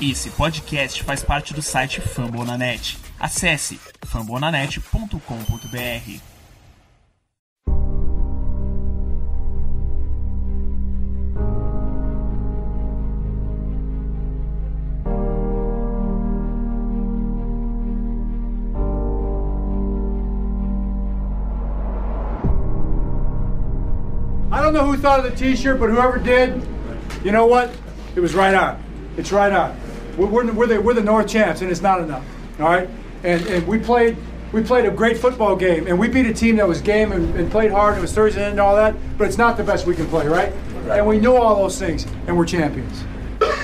Esse podcast faz parte do site Fambonanet. Acesse fambonanet.com.br. I don't know who thought of the T-shirt, but whoever did, you know what? It was right on. It's right on. We're, we're, we're, the, we're the North champs, and it's not enough. All right, and and we played we played a great football game, and we beat a team that was game and, and played hard. And it was Thursday night and all that, but it's not the best we can play, right? And we know all those things, and we're champions.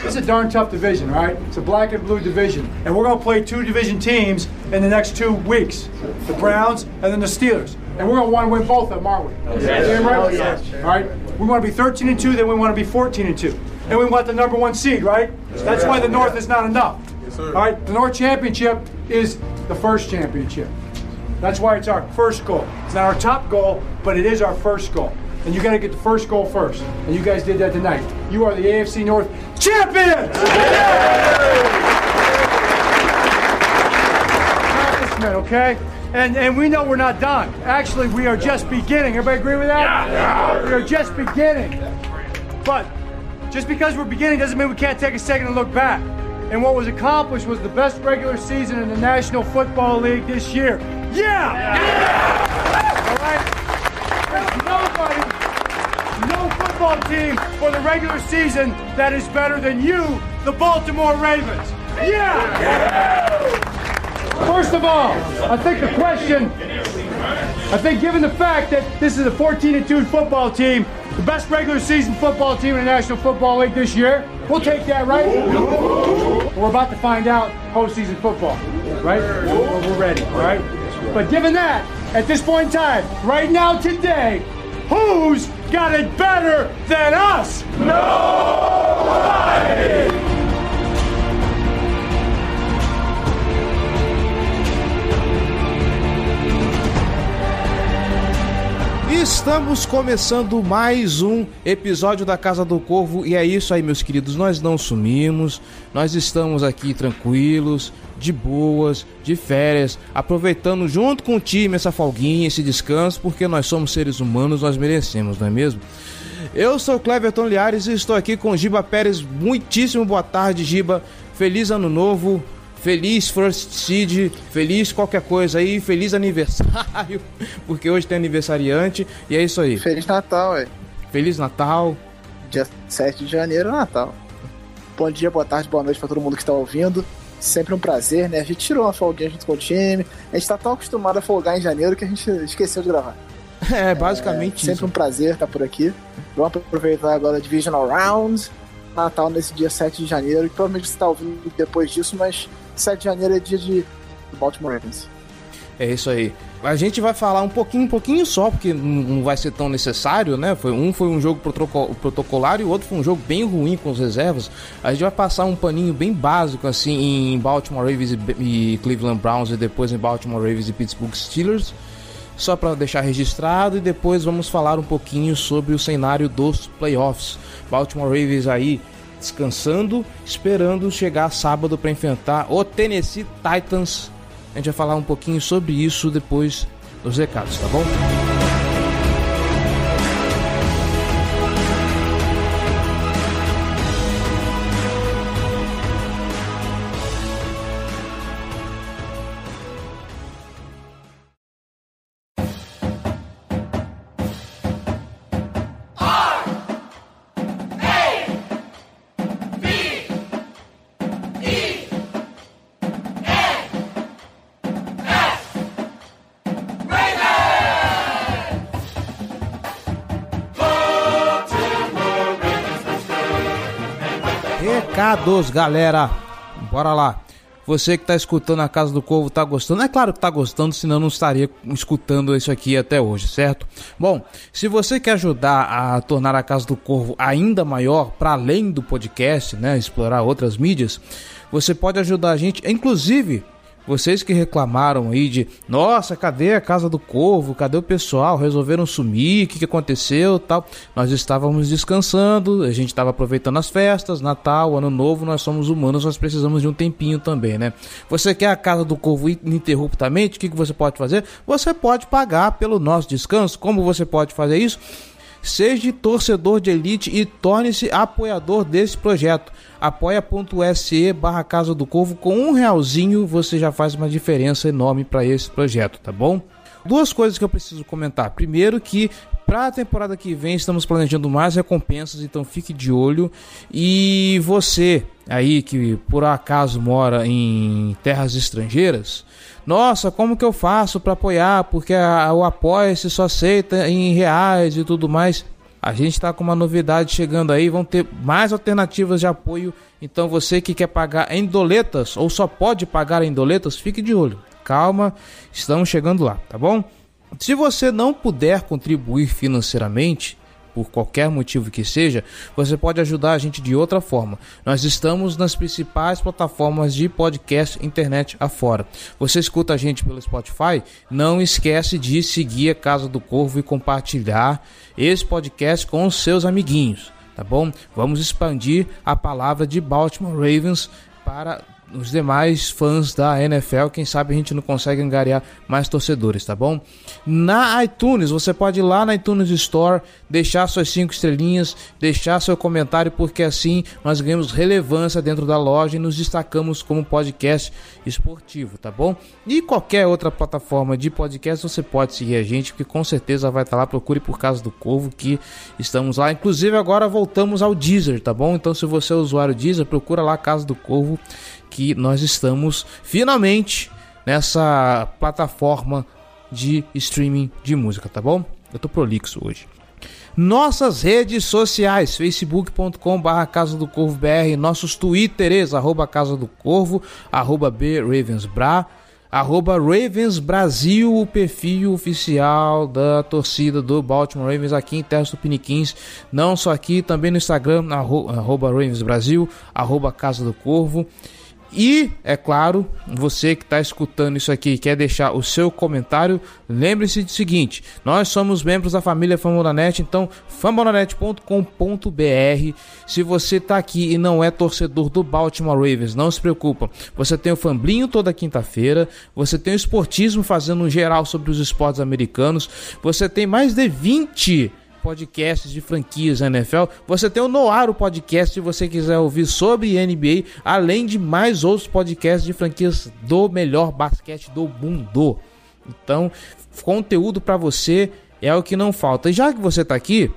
It's a darn tough division, all right? It's a black and blue division, and we're going to play two division teams in the next two weeks: the Browns and then the Steelers. And we're going to want to win both of them, aren't we? Yes. Damn right. Oh, yes. All right. We want to be 13 and two, then we want to be 14 and two, and we want the number one seed, right? That's why the North is not enough. All right. The North championship is the first championship. That's why it's our first goal. It's not our top goal, but it is our first goal. And you got to get the first goal first. And you guys did that tonight. You are the AFC North champions! Accomplishment, okay? And, and we know we're not done. Actually, we are just beginning. Everybody agree with that? Yeah. We are just beginning. But just because we're beginning doesn't mean we can't take a second and look back. And what was accomplished was the best regular season in the National Football League this year. Yeah! All right? There's nobody, no football team for the regular season that is better than you, the Baltimore Ravens. Yeah! First of all, I think the question, I think given the fact that this is a 14 2 football team, the best regular season football team in the National Football League this year, we'll take that, right? We're about to find out postseason football, right? We're, ready, all right? But given that, at this point in time, right now, today, who's got it better than us? Nobody! Estamos começando mais um episódio da Casa do Corvo e é isso aí, meus queridos. Nós não sumimos, nós estamos aqui tranquilos, de boas, de férias, aproveitando junto com o time essa folguinha, esse descanso, porque nós somos seres humanos, nós merecemos, não é mesmo? Eu sou Cleverton Liares e estou aqui com Giba Pérez. Muitíssimo boa tarde, Giba. Feliz ano novo. Feliz First Seed, feliz qualquer coisa aí, feliz aniversário, porque hoje tem aniversariante, e é isso aí. Feliz Natal, ué. Feliz Natal. Dia 7 de janeiro é Natal. Bom dia, boa tarde, boa noite pra todo mundo que tá ouvindo. Sempre um prazer, né? A gente tirou uma folguinha junto com o time. A gente tá tão acostumado a folgar em janeiro que a gente esqueceu de gravar. É, basicamente Sempre isso. um prazer estar por aqui. Vamos aproveitar agora a Divisional Round. Natal nesse dia 7 de janeiro. E provavelmente você tá ouvindo depois disso, mas 7 de janeiro é dia de Baltimore Ravens. É isso aí. A gente vai falar um pouquinho, um pouquinho só, porque não vai ser tão necessário, né? Foi, um foi um jogo protoco- protocolar e o outro foi um jogo bem ruim com as reservas. A gente vai passar um paninho bem básico, assim, em Baltimore Ravens e Cleveland Browns e depois em Baltimore Ravens e Pittsburgh Steelers. Só para deixar registrado e depois vamos falar um pouquinho sobre o cenário dos playoffs. Baltimore Ravens aí descansando, esperando chegar sábado para enfrentar o Tennessee Titans. A gente vai falar um pouquinho sobre isso depois dos recados, tá bom? Recados, galera. Bora lá. Você que tá escutando a Casa do Corvo tá gostando? É claro que tá gostando, senão não estaria escutando isso aqui até hoje, certo? Bom, se você quer ajudar a tornar a Casa do Corvo ainda maior, para além do podcast, né, explorar outras mídias, você pode ajudar a gente, inclusive Vocês que reclamaram aí de, nossa, cadê a casa do Corvo? Cadê o pessoal? Resolveram sumir? O que, que aconteceu? Tal. Nós estávamos descansando, a gente estava aproveitando as festas, Natal, Ano Novo, nós somos humanos, nós precisamos de um tempinho também, né? Você quer a casa do Corvo ininterruptamente? O que, que você pode fazer? Você pode pagar pelo nosso descanso. Como você pode fazer isso? Seja torcedor de elite e torne-se apoiador desse projeto. apoia.se barra Casa do Corvo. Com um realzinho você já faz uma diferença enorme para esse projeto, tá bom? Duas coisas que eu preciso comentar. Primeiro que para a temporada que vem estamos planejando mais recompensas, então fique de olho. E você aí que por acaso mora em terras estrangeiras, nossa, como que eu faço para apoiar? Porque a, o apoia-se só aceita em reais e tudo mais. A gente está com uma novidade chegando aí, vão ter mais alternativas de apoio. Então você que quer pagar em doletas ou só pode pagar em doletas, fique de olho. Calma, estamos chegando lá, tá bom? Se você não puder contribuir financeiramente, por qualquer motivo que seja, você pode ajudar a gente de outra forma. Nós estamos nas principais plataformas de podcast internet afora. Você escuta a gente pelo Spotify? Não esquece de seguir a Casa do Corvo e compartilhar esse podcast com os seus amiguinhos, tá bom? Vamos expandir a palavra de Baltimore Ravens para os demais fãs da NFL. Quem sabe a gente não consegue angariar mais torcedores, tá bom? Na iTunes, você pode ir lá na iTunes Store, deixar suas cinco estrelinhas, deixar seu comentário, porque assim nós ganhamos relevância dentro da loja e nos destacamos como podcast esportivo, tá bom? E qualquer outra plataforma de podcast você pode seguir a gente, porque com certeza vai estar lá. Procure por Casa do Corvo que estamos lá. Inclusive agora voltamos ao Deezer, tá bom? Então se você é usuário Deezer, procura lá Casa do Corvo que nós estamos finalmente nessa plataforma de streaming de música, tá bom? Eu tô prolixo hoje. Nossas redes sociais, facebook.com barra Casa do Corvo BR, nossos twitters, arroba Casa do Corvo, arroba B Ravensbra, arroba Ravens Brasil, o perfil oficial da torcida do Baltimore Ravens aqui em Terras Tupiniquins, não só aqui, também no Instagram, arroba Ravens Brasil, arroba Casa do Corvo. E, é claro, você que está escutando isso aqui e quer deixar o seu comentário, lembre-se do seguinte: nós somos membros da família Famonanet, então famonanet.com.br. Se você está aqui e não é torcedor do Baltimore Ravens, não se preocupa. Você tem o Famblinho toda quinta-feira, você tem o Esportismo fazendo um geral sobre os esportes americanos, você tem mais de 20 podcasts de franquias NFL. Você tem o Noar, o podcast, se você quiser ouvir sobre NBA, além de mais outros podcasts de franquias do melhor basquete do mundo. Então, conteúdo para você é o que não falta. E já que você está aqui,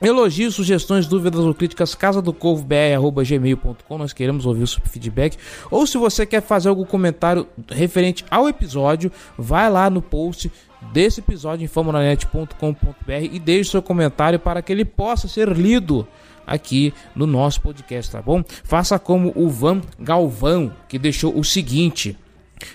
Elogios, sugestões, dúvidas ou críticas, casa do corvo gmail.com. Nós queremos ouvir o seu feedback. Ou se você quer fazer algum comentário referente ao episódio, vai lá no post desse episódio em famonanet.com.br e deixe seu comentário para que ele possa ser lido aqui no nosso podcast, tá bom? Faça como o Van Galvão, que deixou o seguinte: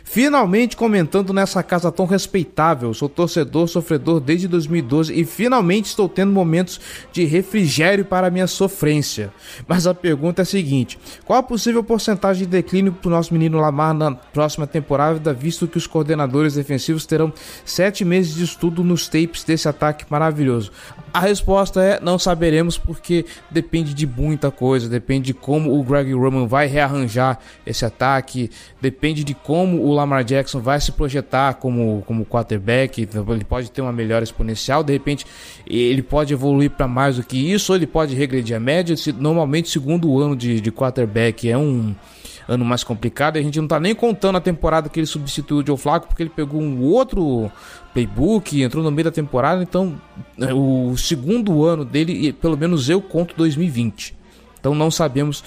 Finalmente comentando nessa casa tão respeitável, sou torcedor sofredor desde 2012 e finalmente estou tendo momentos de refrigério para minha sofrência. Mas a pergunta é a seguinte: qual a possível porcentagem de declínio para o nosso menino Lamar na próxima temporada, visto que os coordenadores defensivos terão sete meses de estudo nos tapes desse ataque maravilhoso? A resposta é não saberemos porque depende de muita coisa, depende de como o Greg Roman vai rearranjar esse ataque, depende de como o Lamar Jackson vai se projetar como, como quarterback, ele pode ter uma melhora exponencial, de repente ele pode evoluir para mais do que isso, ou ele pode regredir a média. Normalmente, segundo ano de, de quarterback é um ano mais complicado. A gente não está nem contando a temporada que ele substituiu o Joe Flacco, porque ele pegou um outro playbook, entrou no meio da temporada. Então, é, o segundo ano dele, pelo menos eu conto 2020. Então, não sabemos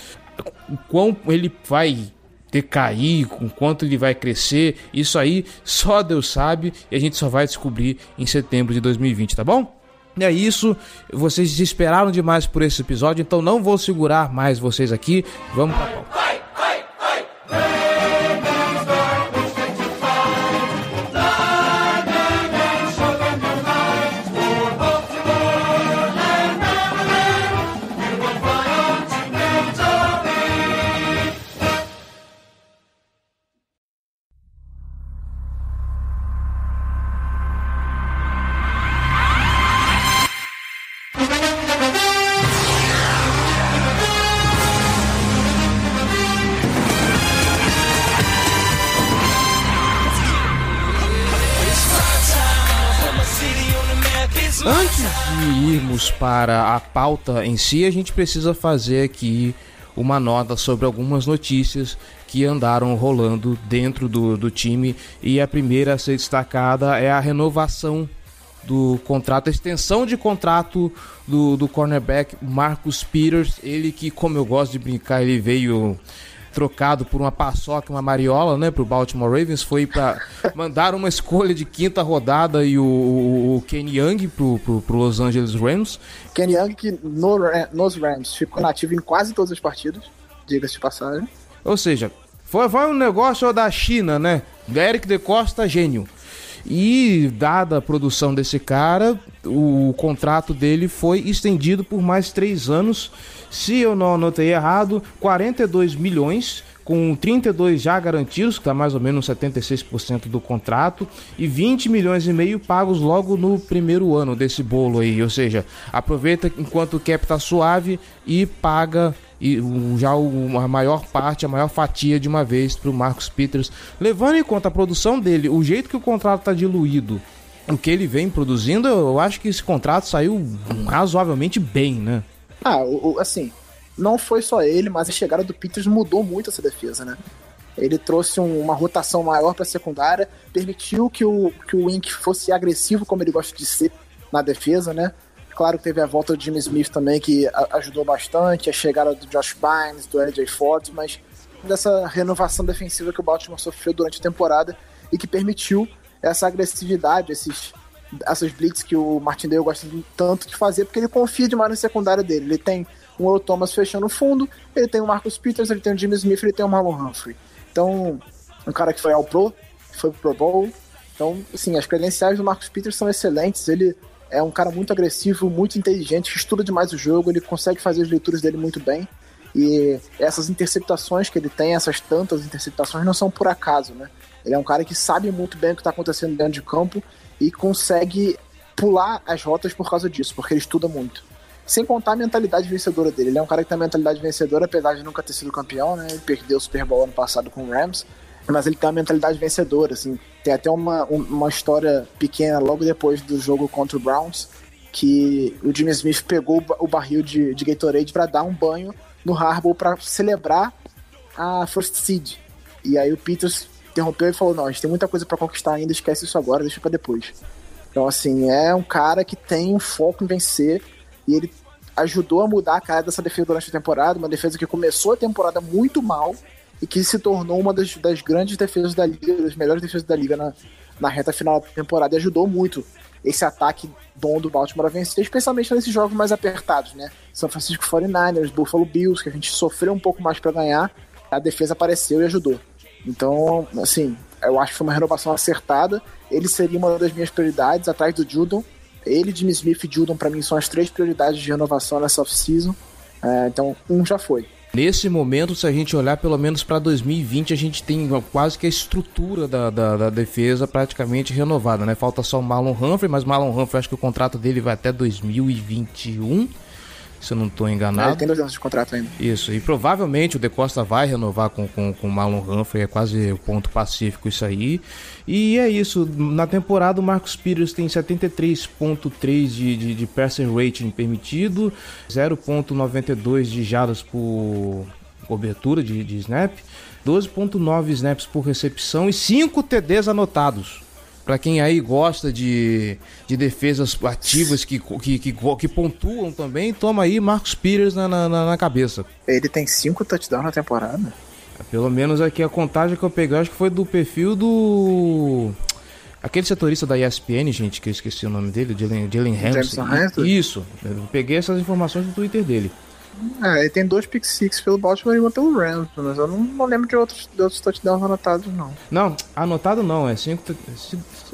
o quão ele vai decair, com quanto ele vai crescer. Isso aí só Deus sabe e a gente só vai descobrir em setembro de 2020, tá bom? É isso, vocês esperaram demais por esse episódio, então não vou segurar mais vocês aqui. Vamos pra pauta. De irmos para a pauta em si, a gente precisa fazer aqui uma nota sobre algumas notícias que andaram rolando dentro do, do time. E a primeira a ser destacada é a renovação do contrato, a extensão de contrato do, do cornerback Marcus Peters. Ele que, como eu gosto de brincar, ele veio trocado por uma paçoca, uma mariola, né, pro Baltimore Ravens, foi para mandar uma escolha de quinta rodada e o, o, o Kenny Young pro, pro, pro, Los Angeles Rams. Kenny Young que no, nos Rams ficou nativo em quase todas as partidas, diga-se de passagem. Ou seja, foi, foi um negócio da China, né? Eric de Costa, gênio. E, dada a produção desse cara, o contrato dele foi estendido por mais três anos. Se eu não anotei errado, 42 milhões, com 32 já garantidos, que está mais ou menos 76% do contrato, e 20 milhões e meio pagos logo no primeiro ano desse bolo aí. Ou seja, aproveita enquanto o cap tá suave e paga e já a maior parte, a maior fatia de uma vez para o Marcos Peters, levando em conta a produção dele, o jeito que o contrato está diluído, o que ele vem produzindo, eu acho que esse contrato saiu razoavelmente bem, né? Ah, o, o, assim, não foi só ele, mas a chegada do Peters mudou muito essa defesa, né? Ele trouxe um, uma rotação maior para a secundária, permitiu que o, que o Wink fosse agressivo, como ele gosta de ser na defesa, né? Claro que teve a volta do Jimmy Smith também, que ajudou bastante, a chegada do Josh Bynes, do LJ Ford, mas dessa renovação defensiva que o Baltimore sofreu durante a temporada e que permitiu essa agressividade, esses, essas blitz que o Martindale gosta tanto de fazer, porque ele confia demais na secundária dele. Ele tem um Earl Thomas fechando o fundo, ele tem o Marcus Peters, ele tem o Jimmy Smith, ele tem o Marlon Humphrey. Então, um cara que foi ao Pro, foi pro Pro Bowl. Então, assim, as credenciais do Marcus Peters são excelentes. Ele é um cara muito agressivo, muito inteligente, que estuda demais o jogo, ele consegue fazer as leituras dele muito bem. E essas interceptações que ele tem, essas tantas interceptações, não são por acaso, né? Ele é um cara que sabe muito bem o que está acontecendo dentro de campo e consegue pular as rotas por causa disso, porque ele estuda muito. Sem contar a mentalidade vencedora dele. Ele é um cara que tem a mentalidade vencedora, apesar de nunca ter sido campeão, né? Ele perdeu o Super Bowl ano passado com o Rams, mas ele tem uma mentalidade vencedora, assim. Tem até uma, uma história pequena logo depois do jogo contra o Browns, que o Jimmy Smith pegou o barril de, de Gatorade para dar um banho no Harbaugh para celebrar a First Seed. E aí o Peters interrompeu e falou: Não, a gente tem muita coisa para conquistar ainda, esquece isso agora, deixa para depois. Então, assim, é um cara que tem um foco em vencer e ele ajudou a mudar a cara dessa defesa durante a temporada, uma defesa que começou a temporada muito mal e que se tornou uma das, das grandes defesas da liga, das melhores defesas da liga na, na reta final da temporada e ajudou muito esse ataque bom do Baltimore a vencer, especialmente nesses jogos mais apertados, né? São Francisco 49ers, Buffalo Bills, que a gente sofreu um pouco mais para ganhar, a defesa apareceu e ajudou. Então, assim, eu acho que foi uma renovação acertada. Ele seria uma das minhas prioridades, atrás do Judon. Ele, Jimmy Smith e Judon, para mim, são as três prioridades de renovação nessa off-season. É, então, um já foi. Nesse momento, se a gente olhar pelo menos para 2020, a gente tem quase que a estrutura da, da, da, defesa praticamente renovada, né? Falta só o Marlon Humphrey, mas Marlon Humphrey acho que o contrato dele vai até 2021 se eu não estou enganado. É, ele tem dois anos de contrato ainda. Isso, e provavelmente o De Costa vai renovar com, com, com o Marlon Humphrey, é quase o ponto pacífico isso aí. E é isso, na temporada o Marcos Peters tem 73.3 de, de, de passing rating permitido, 0.92 de jadas por cobertura de, de snap, 12.9 snaps por recepção e 5 TDs anotados. Para quem aí gosta de, de defesas ativas que, que, que, que, pontuam também, toma aí Marcos Peters na, na, na cabeça. Ele tem cinco touchdowns na temporada. Pelo menos aqui a contagem que eu peguei, acho que foi do perfil do. Aquele setorista da ESPN, gente, que eu esqueci o nome dele, Jalen, Hamilton. Isso, eu peguei essas informações do Twitter dele. É, ele tem dois pick six pelo Baltimore e uma pelo Rams, mas eu não, não lembro de outros, de outros touchdowns anotados, não. Não, anotado não, é cinco.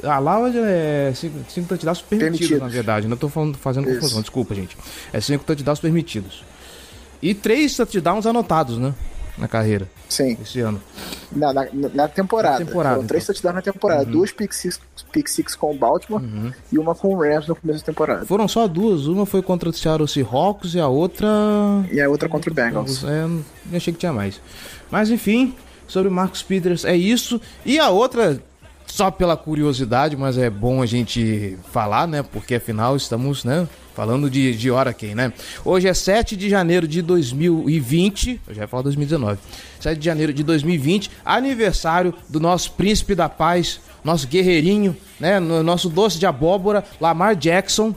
A lá é cinco, cinco touchdowns permitidos, permitidos, na verdade. Não tô falando, fazendo Isso. confusão, desculpa, gente. É cinco touchdowns permitidos. E três touchdowns anotados, né? Na carreira. Sim. Esse ano. Na, na, na temporada. Na temporada Foram três então. touchdowns na temporada. Uhum. Duas pick six, pick six com o Baltimore uhum. e uma com o Rams no começo da temporada. Foram só duas. Uma foi contra o Seattle Seahawks e a outra... E a outra contra o Bengals. É, eu achei que tinha mais. Mas enfim, sobre o Marcos Peters é isso. E a outra só pela curiosidade, mas é bom a gente falar, né? Porque afinal estamos, né? Falando de, de hora quem, né? Hoje é 7 de janeiro de 2020. Eu já ia falar 2019. 7 de janeiro de 2020, aniversário do nosso príncipe da paz, nosso guerreirinho, né? Nosso doce de abóbora, Lamar Jackson.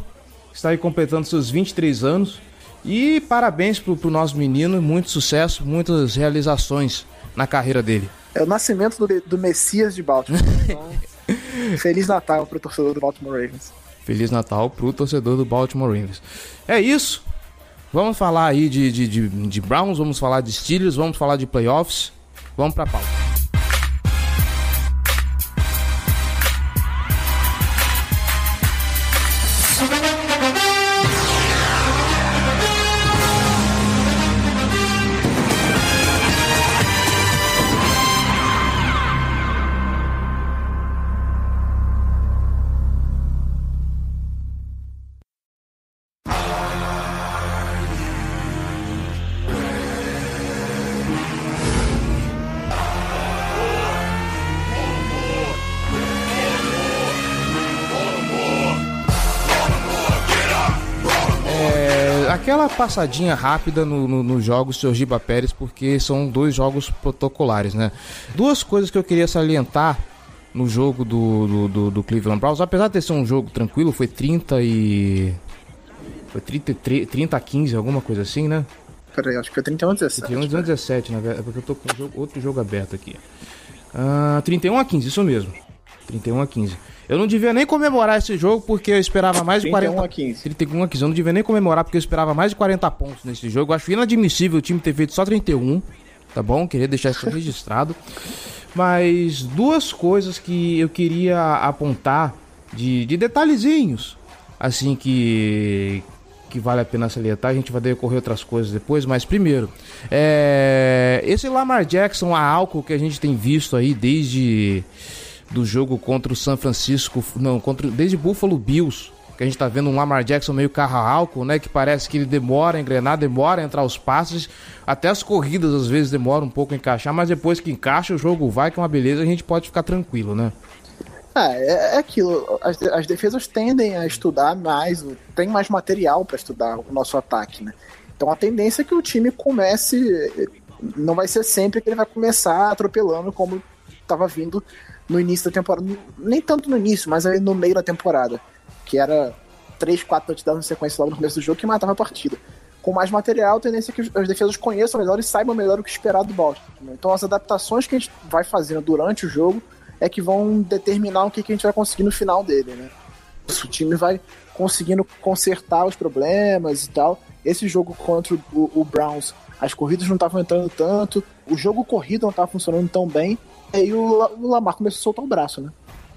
Está aí completando seus 23 anos. E parabéns pro, pro nosso menino, muito sucesso, muitas realizações na carreira dele. É o nascimento do, do Messias de Baltimore. Então, Feliz Natal pro torcedor do Baltimore Ravens. Feliz Natal pro torcedor do Baltimore Ravens. É isso. Vamos falar aí de, de, de, de Browns, vamos falar de Steelers, vamos falar de playoffs. Vamos pra pauta. Passadinha rápida nos no, no jogos Giba Pérez, porque são dois jogos protocolares, né? Duas coisas que eu queria salientar no jogo do, do, do, do Cleveland Browns, apesar de ser um jogo tranquilo, foi 30 e. Foi 33, 30 a 15, alguma coisa assim, né? Peraí, acho que foi 31 a 17. 31 a 17, na verdade, é porque eu tô com jogo, outro jogo aberto aqui. Uh, ah, 31 a 15, isso mesmo. 31 a 15. Eu não devia nem comemorar esse jogo porque eu esperava mais de 40 a 15. 31 a 15. Eu não devia nem comemorar porque eu esperava mais de 40 pontos nesse jogo. Eu acho inadmissível o time ter feito só 31, tá bom? Queria deixar isso registrado. Mas duas coisas que eu queria apontar de, de detalhezinhos, assim que que vale a pena salientar. A gente vai decorrer outras coisas depois, mas primeiro, é, esse Lamar Jackson a álcool que a gente tem visto aí desde do jogo contra o San Francisco, não, contra desde Buffalo Bills, que a gente tá vendo um Lamar Jackson meio carro álcool, né, que parece que ele demora a engrenar, demora a entrar os passes, até as corridas às vezes demoram um pouco a encaixar, mas depois que encaixa o jogo vai, que é uma beleza, a gente pode ficar tranquilo, né? É, é aquilo, as, as defesas tendem a estudar mais, tem mais material para estudar o nosso ataque, né? Então a tendência é que o time comece, não vai ser sempre que ele vai começar atropelando como estava vindo no início da temporada. Nem tanto no início, mas no meio da temporada. Que era 3, 4 touchdowns na sequência logo no começo do jogo que matava a partida. Com mais material, a tendência é que as defesas conheçam melhor e saibam melhor o que esperar do Baltimore. Então as adaptações que a gente vai fazendo durante o jogo é que vão determinar o que, que a gente vai conseguir no final dele, né? O time vai conseguindo consertar os problemas e tal. Esse jogo contra o, o Browns, as corridas não estavam entrando tanto, o jogo corrido não estava funcionando tão bem, aí o, o Lamar começou a soltar o braço, né?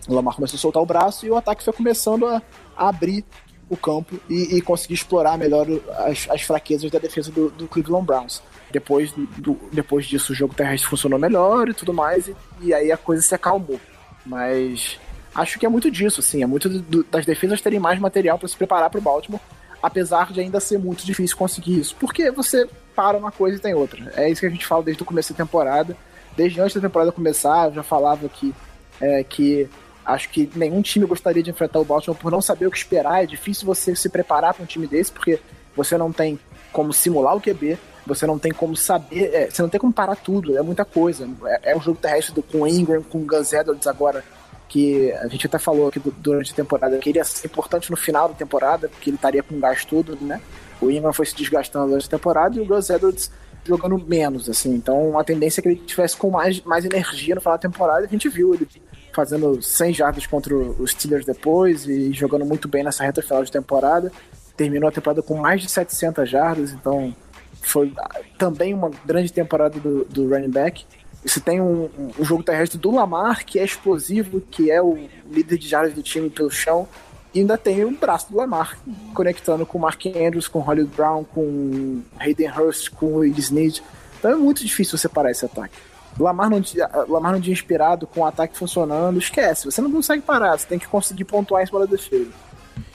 O Lamar começou a soltar o braço e o ataque foi começando a, a abrir o campo e, e, conseguir explorar melhor as, as fraquezas da defesa do, do Cleveland Browns. Depois, do, depois disso, o jogo terrestre funcionou melhor e tudo mais, e, e aí a coisa se acalmou. Mas acho que é muito disso, assim, é muito do, das defesas terem mais material para se preparar para o Baltimore, apesar de ainda ser muito difícil conseguir isso, porque você para uma coisa e tem outra. É isso que a gente fala desde o começo da temporada desde antes da temporada começar, eu já falava que, é, que acho que nenhum time gostaria de enfrentar o Baltimore por não saber o que esperar. É difícil você se preparar para um time desse, porque você não tem como simular o QB, você não tem como saber, é, você não tem como parar tudo, é muita coisa. É, é um jogo terrestre do, com Ingram, com Gus Edwards agora, que a gente até falou aqui durante a temporada que ele ia ser importante no final da temporada, porque ele estaria com gás tudo, né? O Ingram foi se desgastando durante a temporada e o Gus Edwards jogando menos, assim. Então a tendência é que ele tivesse com mais, mais energia no final da temporada. A gente viu ele fazendo 100 jardas contra os Steelers depois e jogando muito bem nessa reta final de temporada. Terminou a temporada com mais de 700 jardas, então foi também uma grande temporada do, do running back. Você tem um, um, jogo terrestre do Lamar, que é explosivo, que é o líder de jardas do time pelo chão. E ainda tem o braço do Lamar, conectando com o Mark Andrews, com o Hollywood Brown, com Hayden Hurst, com o Will Snead. Então é muito difícil separar esse ataque. Lamar não, Lamar não dia inspirado, com o ataque funcionando, esquece. Você não consegue parar, você tem que conseguir pontuar em cima da defesa.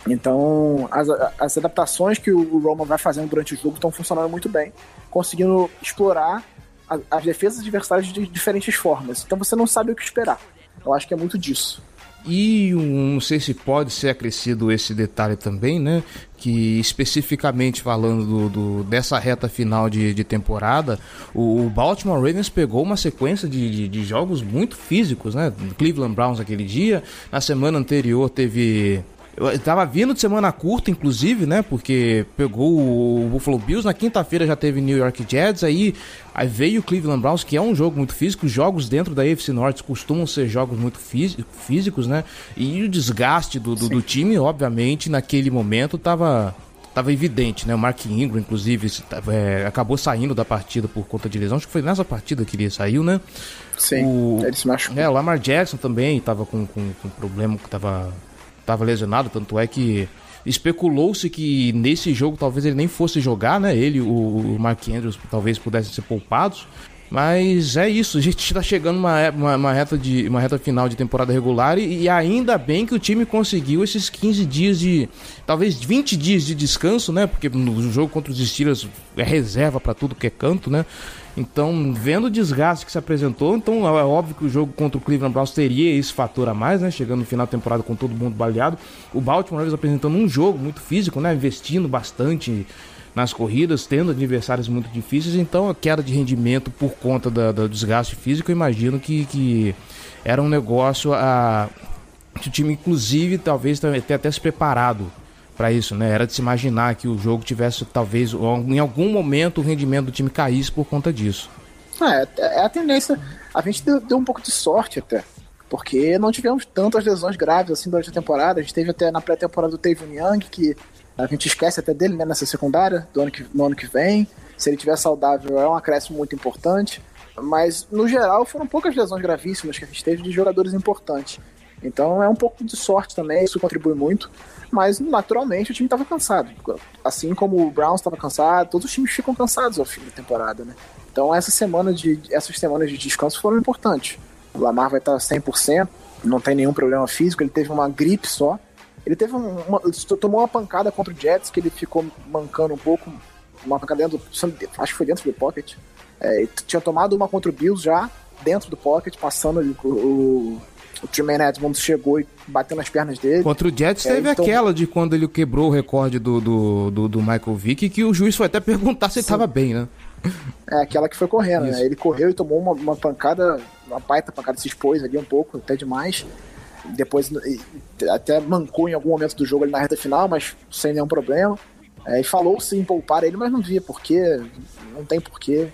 Então, as, as adaptações que o Roman vai fazendo durante o jogo estão funcionando muito bem, conseguindo explorar as defesas adversárias de diferentes formas. Então você não sabe o que esperar. Eu acho que é muito disso. E um, não sei se pode ser acrescido esse detalhe também, né? Que especificamente falando do, do dessa reta final de, de temporada, o, o, Baltimore Ravens pegou uma sequência de, de, de, jogos muito físicos, né? Cleveland Browns aquele dia, na semana anterior teve eu tava vindo de semana curta, inclusive, né? Porque pegou o Buffalo Bills. Na quinta-feira já teve New York Jets. Aí, aí veio o Cleveland Browns, que é um jogo muito físico. Os jogos dentro da AFC Norte costumam ser jogos muito físicos, né? E o desgaste do, do, do time, obviamente, naquele momento tava tava evidente, né? O Mark Ingram, inclusive, é, acabou saindo da partida por conta de lesão. Acho que foi nessa partida que ele saiu, né? Sim, o, ele se machucou. É, o Lamar Jackson também tava com, com, com problema que tava estava lesionado, tanto é que especulou-se que nesse jogo talvez ele nem fosse jogar, né? Ele, o, o Mark Andrews, talvez pudessem ser poupados. Mas é isso, a gente está chegando uma, uma, uma, reta de, uma reta final de temporada regular e, e, ainda bem que o time conseguiu esses 15 dias de. talvez 20 dias de descanso, né? Porque no jogo contra os Steelers é reserva para tudo que é canto, né? Então, vendo o desgaste que se apresentou, então é óbvio que o jogo contra o Cleveland Browns teria esse fator a mais, né? Chegando no final da temporada com todo mundo baleado. O Baltimore Ravens apresentando um jogo muito físico, né? Investindo bastante nas corridas, tendo adversários muito difíceis, então a queda de rendimento por conta da, do desgaste físico, eu imagino que, que era um negócio a que o time inclusive talvez tenha até se preparado para isso, né? Era de se imaginar que o jogo tivesse talvez em algum momento o rendimento do time caísse por conta disso. É, é a tendência. A gente deu, deu um pouco de sorte até, porque não tivemos tantas lesões graves assim durante a temporada. A gente teve até na pré-temporada do Tavon Young, que a gente esquece até dele né, nessa secundária do ano que, no ano que vem. Se ele tiver saudável, é um acréscimo muito importante. Mas, no geral, foram poucas lesões gravíssimas que a gente teve de jogadores importantes. Então é um pouco de sorte também, isso contribui muito mas naturalmente o time estava cansado. Assim como o Browns estava cansado, todos os times ficam cansados ao fim da temporada, né? Então essa semana de, essas semanas de descanso foram importantes. O Lamar vai estar 100%, não tem nenhum problema físico, ele teve uma gripe só. Ele teve uma, tomou uma pancada contra o Jets, que ele ficou mancando um pouco, uma pancada dentro, acho que foi dentro do pocket. É, tinha tomado uma contra o Bills já, dentro do pocket, passando o, o Tremaine Edmonds chegou e bateu nas pernas dele. Contra o Jets é, teve então... aquela de quando ele quebrou o recorde do, do, do, do Michael Vick, que o juiz foi até perguntar se Sim. ele estava bem, né? É, aquela que foi correndo, né? Ele correu e tomou uma, uma pancada, uma baita pancada, se expôs ali um pouco, até demais. Depois até mancou em algum momento do jogo ali na reta final, mas sem nenhum problema. É, e falou sim poupar ele, mas não via porquê, não tem porquê.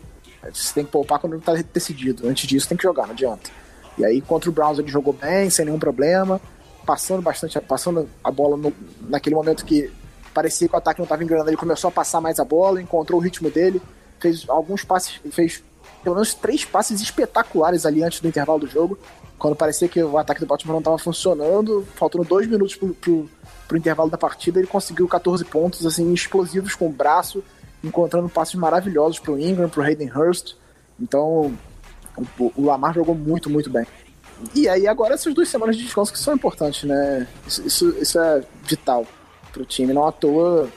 Você tem que poupar quando não está decidido. Antes disso tem que jogar, não adianta. E aí contra o Browns ele jogou bem, sem nenhum problema, passando bastante, passando a bola no, naquele momento que parecia que o ataque não estava engrenando, ele começou a passar mais a bola, encontrou o ritmo dele, fez alguns passes, fez pelo menos três passes espetaculares ali antes do intervalo do jogo, quando parecia que o ataque do Baltimore não estava funcionando, faltando dois minutos pro, pro, pro intervalo da partida, ele conseguiu 14 pontos assim explosivos com o braço, encontrando passes maravilhosos pro Ingram, pro Hayden Hurst. Então, o, Lamar jogou muito, muito bem. E aí agora essas duas semanas de descanso que são importantes, né? Isso, isso, isso é vital pro time. Não à toa,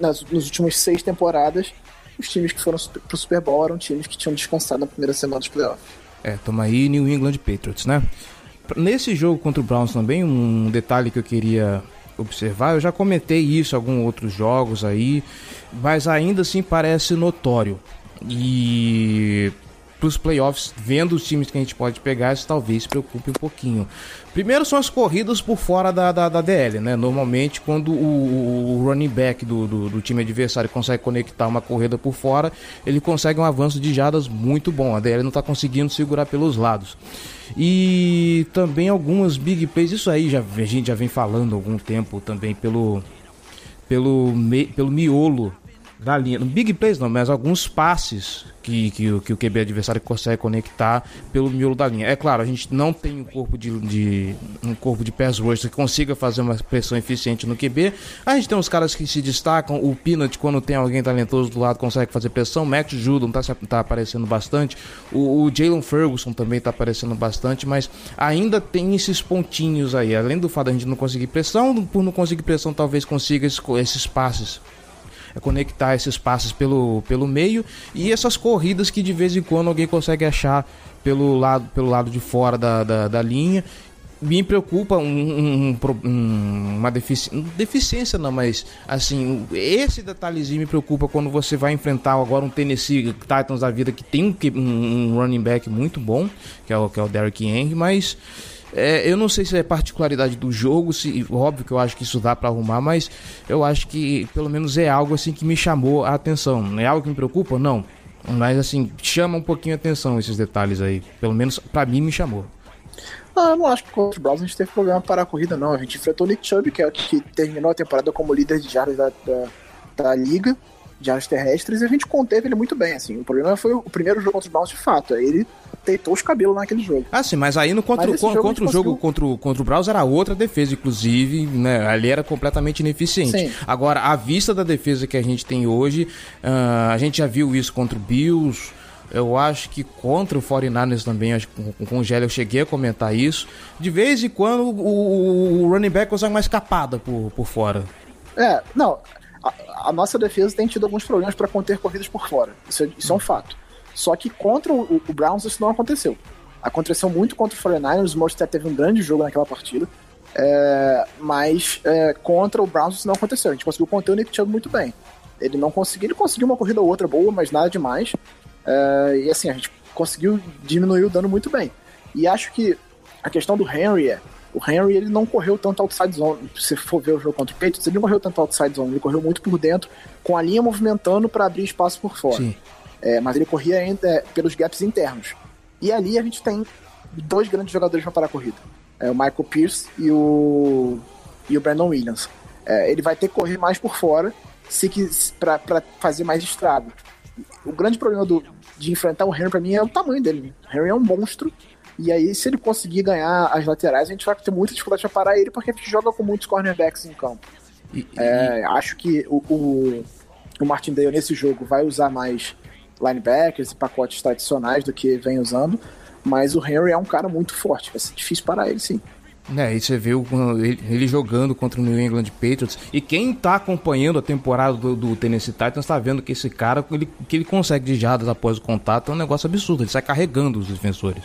nas, nos últimos seis temporadas, os times que foram pro Super Bowl eram times que tinham descansado na primeira semana dos playoffs. É, toma aí New England Patriots, né? Nesse jogo contra o Browns também, um detalhe que eu queria observar, eu já comentei isso em alguns outros jogos aí, mas ainda assim parece notório. E para os playoffs, vendo os times que a gente pode pegar, isso talvez preocupe um pouquinho. Primeiro são as corridas por fora da, da, da DL, né? Normalmente, quando o, o running back do, do, do, time adversário consegue conectar uma corrida por fora, ele consegue um avanço de jadas muito bom. A DL não está conseguindo segurar pelos lados. E também algumas big plays, isso aí já, a gente já vem falando há algum tempo também pelo, pelo, pelo miolo da linha. Big plays não, mas alguns passes que, que, que o QB adversário consegue conectar pelo miolo da linha. É claro, a gente não tem um corpo de, de um corpo de pass rush que consiga fazer uma pressão eficiente no QB. A gente tem uns caras que se destacam, o Peanut quando tem alguém talentoso do lado consegue fazer pressão, Max Judon tá, tá aparecendo bastante, o, o Jalen Ferguson também tá aparecendo bastante, mas ainda tem esses pontinhos aí, além do fato da gente não conseguir pressão, por não conseguir pressão talvez consiga esses passes é conectar esses passes pelo, pelo meio e essas corridas que de vez em quando alguém consegue achar pelo lado, pelo lado de fora da, da, da linha. Me preocupa um, um, um, uma defici deficiência, não, mas assim, esse detalhezinho me preocupa quando você vai enfrentar agora um Tennessee Titans da vida que tem um, running back muito bom, que é o, que é o Derrick Henry, mas é, eu não sei se é particularidade do jogo, se óbvio que eu acho que isso dá para arrumar, mas eu acho que pelo menos é algo assim que me chamou a atenção. É algo que me preocupa? Não. Mas assim, chama um pouquinho a atenção esses detalhes aí. Pelo menos para mim me chamou. Ah, eu não acho que contra os Browns a gente teve problema para a corrida, não. A gente enfrentou o Nick Chubb, que, é, que terminou a temporada como líder de jardas da, da, da liga, de jardas terrestres, e a gente conteve ele muito bem, assim. O problema foi o primeiro jogo contra os Browns de fato. Ele deitou os cabelos naquele jogo. Ah, sim, mas aí no contra, contra, contra o jogo contra, o, contra o Browns era outra defesa, inclusive, né? Ali era completamente ineficiente. Sim. Agora, à vista da defesa que a gente tem hoje, uh, a gente já viu isso contra o Bills, eu acho que contra o 49ers também, acho que com, o Gélio eu cheguei a comentar isso. De vez em quando o, o running back usa uma escapada por, por fora. É, não. A, nossa defesa tem tido alguns problemas para conter corridas por fora. Isso é, isso é um fato. Só que contra o, o, Browns isso não aconteceu. Aconteceu muito contra o 49ers, o Mostert teve um grande jogo naquela partida. É, mas é, contra o Browns isso não aconteceu. A gente conseguiu conter o Nick Chubb muito bem. Ele não conseguiu, ele conseguiu uma corrida ou outra boa, mas nada demais. Uh, e assim, a gente conseguiu diminuir o dano muito bem. E acho que a questão do Henry é. O Henry ele não correu tanto outside zone. Se for ver o jogo contra o Patriots, ele não correu tanto outside zone. Ele correu muito por dentro, com a linha movimentando para abrir espaço por fora. É, mas ele corria ainda é, pelos gaps internos. E ali a gente tem dois grandes jogadores para parar a corrida: é, o Michael Pierce e o, e o Brandon Williams. É, ele vai ter que correr mais por fora se para fazer mais estrago. O grande problema do, de enfrentar o Henry, pra mim, é o tamanho dele. O Henry é um monstro. E aí, se ele conseguir ganhar as laterais, a gente vai ter muita dificuldade para parar ele, porque a gente joga com muitos cornerbacks em campo. E, é, Acho que o, o, o Martin Dale nesse jogo vai usar mais linebackers e pacotes tradicionais do que vem usando, mas o Henry é um cara muito forte, vai ser difícil parar ele sim. É, e você vê ele jogando contra o New England Patriots. E quem tá acompanhando a temporada do, do Tennessee Titans tá vendo que esse cara, ele, que ele consegue de jardas após o contato, é um negócio absurdo. Ele sai carregando os defensores.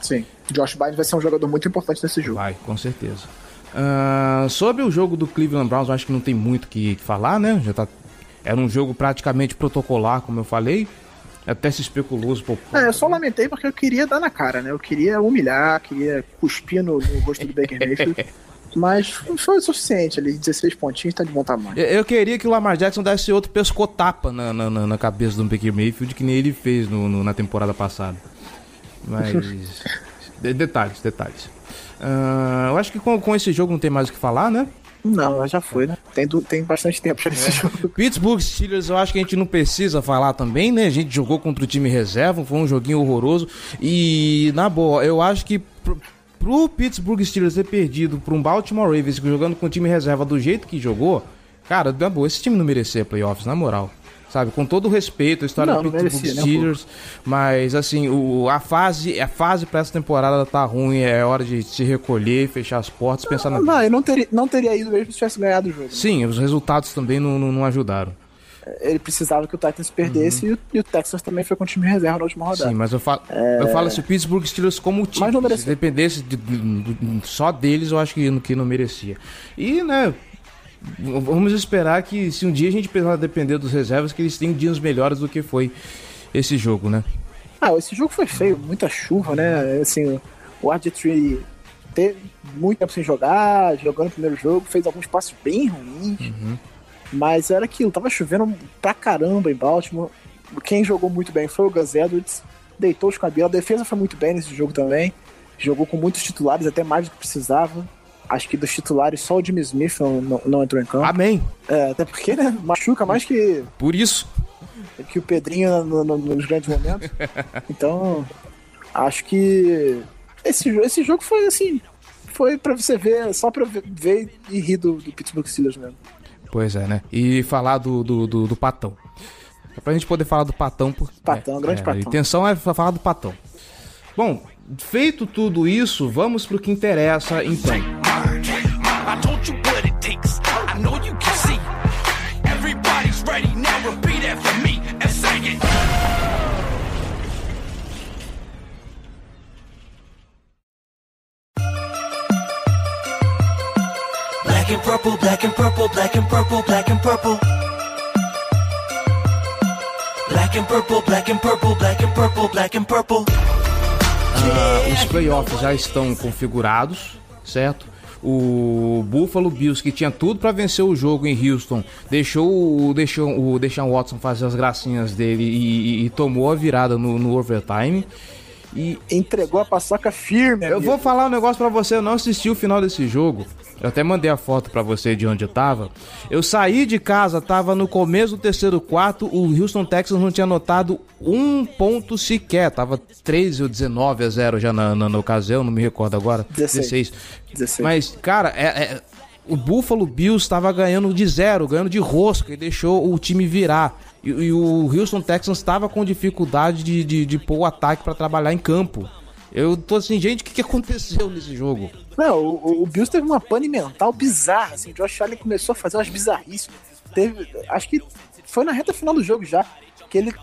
Sim. Josh Biden vai ser um jogador muito importante nesse jogo. Vai, com certeza. Uh, sobre o jogo do Cleveland Browns, eu acho que não tem muito o que falar, né? Já tá... Era um jogo praticamente protocolar, como eu falei. Até se especulou. Pô, é, eu só lamentei porque eu queria dar na cara, né? Eu queria humilhar, queria cuspir no, no rosto do Baker Mayfield. Mas foi o suficiente ali, 16 pontinhos, tá de bom tamanho. Eu, queria que o Lamar Jackson desse outro pescotapa na, na, na cabeça do Baker Mayfield, que nem ele fez no, no na temporada passada. Mas. detalhes, detalhes. Uh, eu acho que com, com esse jogo não tem mais o que falar, né? Não, já foi, né? Tem, tem bastante tempo pra esse é. jogo. Pittsburgh Steelers, eu acho que a gente não precisa falar também, né? A gente jogou contra o time reserva, foi um joguinho horroroso. E, na boa, eu acho que pro, pro Pittsburgh Steelers ter perdido pra um Baltimore Ravens jogando com o time reserva do jeito que jogou, cara, na boa, esse time não merecia playoffs, na moral sabe? Com todo o respeito, a história não, do Pittsburgh né, Steelers, mas assim, o, a fase, a fase para essa temporada tá ruim, é hora de se recolher, fechar as portas, não, pensar na Não, eu não teria, não teria ido mesmo se tivesse ganhado o jogo. Sim, os resultados também não, não, não ajudaram. Ele precisava que o Titans perdesse uhum. e, o, e, o, Texas também foi com o time reserva na última rodada. Sim, mas eu falo, é... eu falo se o Pittsburgh Steelers como time, se dependesse de, de, de, só deles, eu acho que, que não merecia. E, né, vamos esperar que se um dia a gente precisar depender dos reservas, que eles tenham dias melhores do que foi esse jogo, né? Ah, esse jogo foi feio, muita chuva, né? Assim, o RG3 teve muito tempo sem jogar, jogando o primeiro jogo, fez alguns passos bem ruins. Uhum. Mas era aquilo, tava chovendo pra caramba em Baltimore. Quem jogou muito bem foi o Gus Edwards, deitou os cabelos. A defesa foi muito bem nesse jogo também. Jogou com muitos titulares, até mais do que precisava. Acho que dos titulares só o Jimmy Smith não, não, não entrou em campo. Amém. É, até porque, né? Machuca mais que. Por isso. Que o Pedrinho no, no, nos grandes momentos. então, acho que. Esse, esse jogo foi assim. Foi pra você ver, só pra ver e rir do, do Pittsburgh Steelers mesmo. Pois é, né? E falar do, do, do, do Patão. É pra gente poder falar do Patão. Por... Patão, é, grande é, Patão. A intenção é falar do Patão. Bom, feito tudo isso, vamos pro que interessa então. Black and purple, black and purple, black and purple, black and purple. Black and purple, black and purple, black and purple, black and purple. Ah, os playoffs já estão configurados, certo? O Buffalo Bills, que tinha tudo para vencer o jogo em Houston, deixou o, deixou o Deshaun Watson fazer as gracinhas dele e, e, e tomou a virada no, no overtime. E entregou a paçoca firme. Eu vou falar um negócio para você, eu não assisti o final desse jogo. Eu até mandei a foto para você de onde eu tava. Eu saí de casa, tava no começo do terceiro quarto, o Houston Texans não tinha anotado um ponto sequer. Tava 13 ou 19 a 0 já na, na, na ocasião, não me recordo agora. 16. 16. 16. Mas, cara, é, é, o Buffalo Bills estava ganhando de zero, ganhando de rosca e deixou o time virar. E, e o Houston Texans estava com dificuldade de, de, de pôr o ataque para trabalhar em campo. Eu tô assim, gente, o que, que aconteceu nesse jogo? Não, o, o Bills teve uma pane mental bizarra, assim. O Josh Allen começou a fazer umas bizarrices. Teve, acho que foi na reta final do jogo já, que ele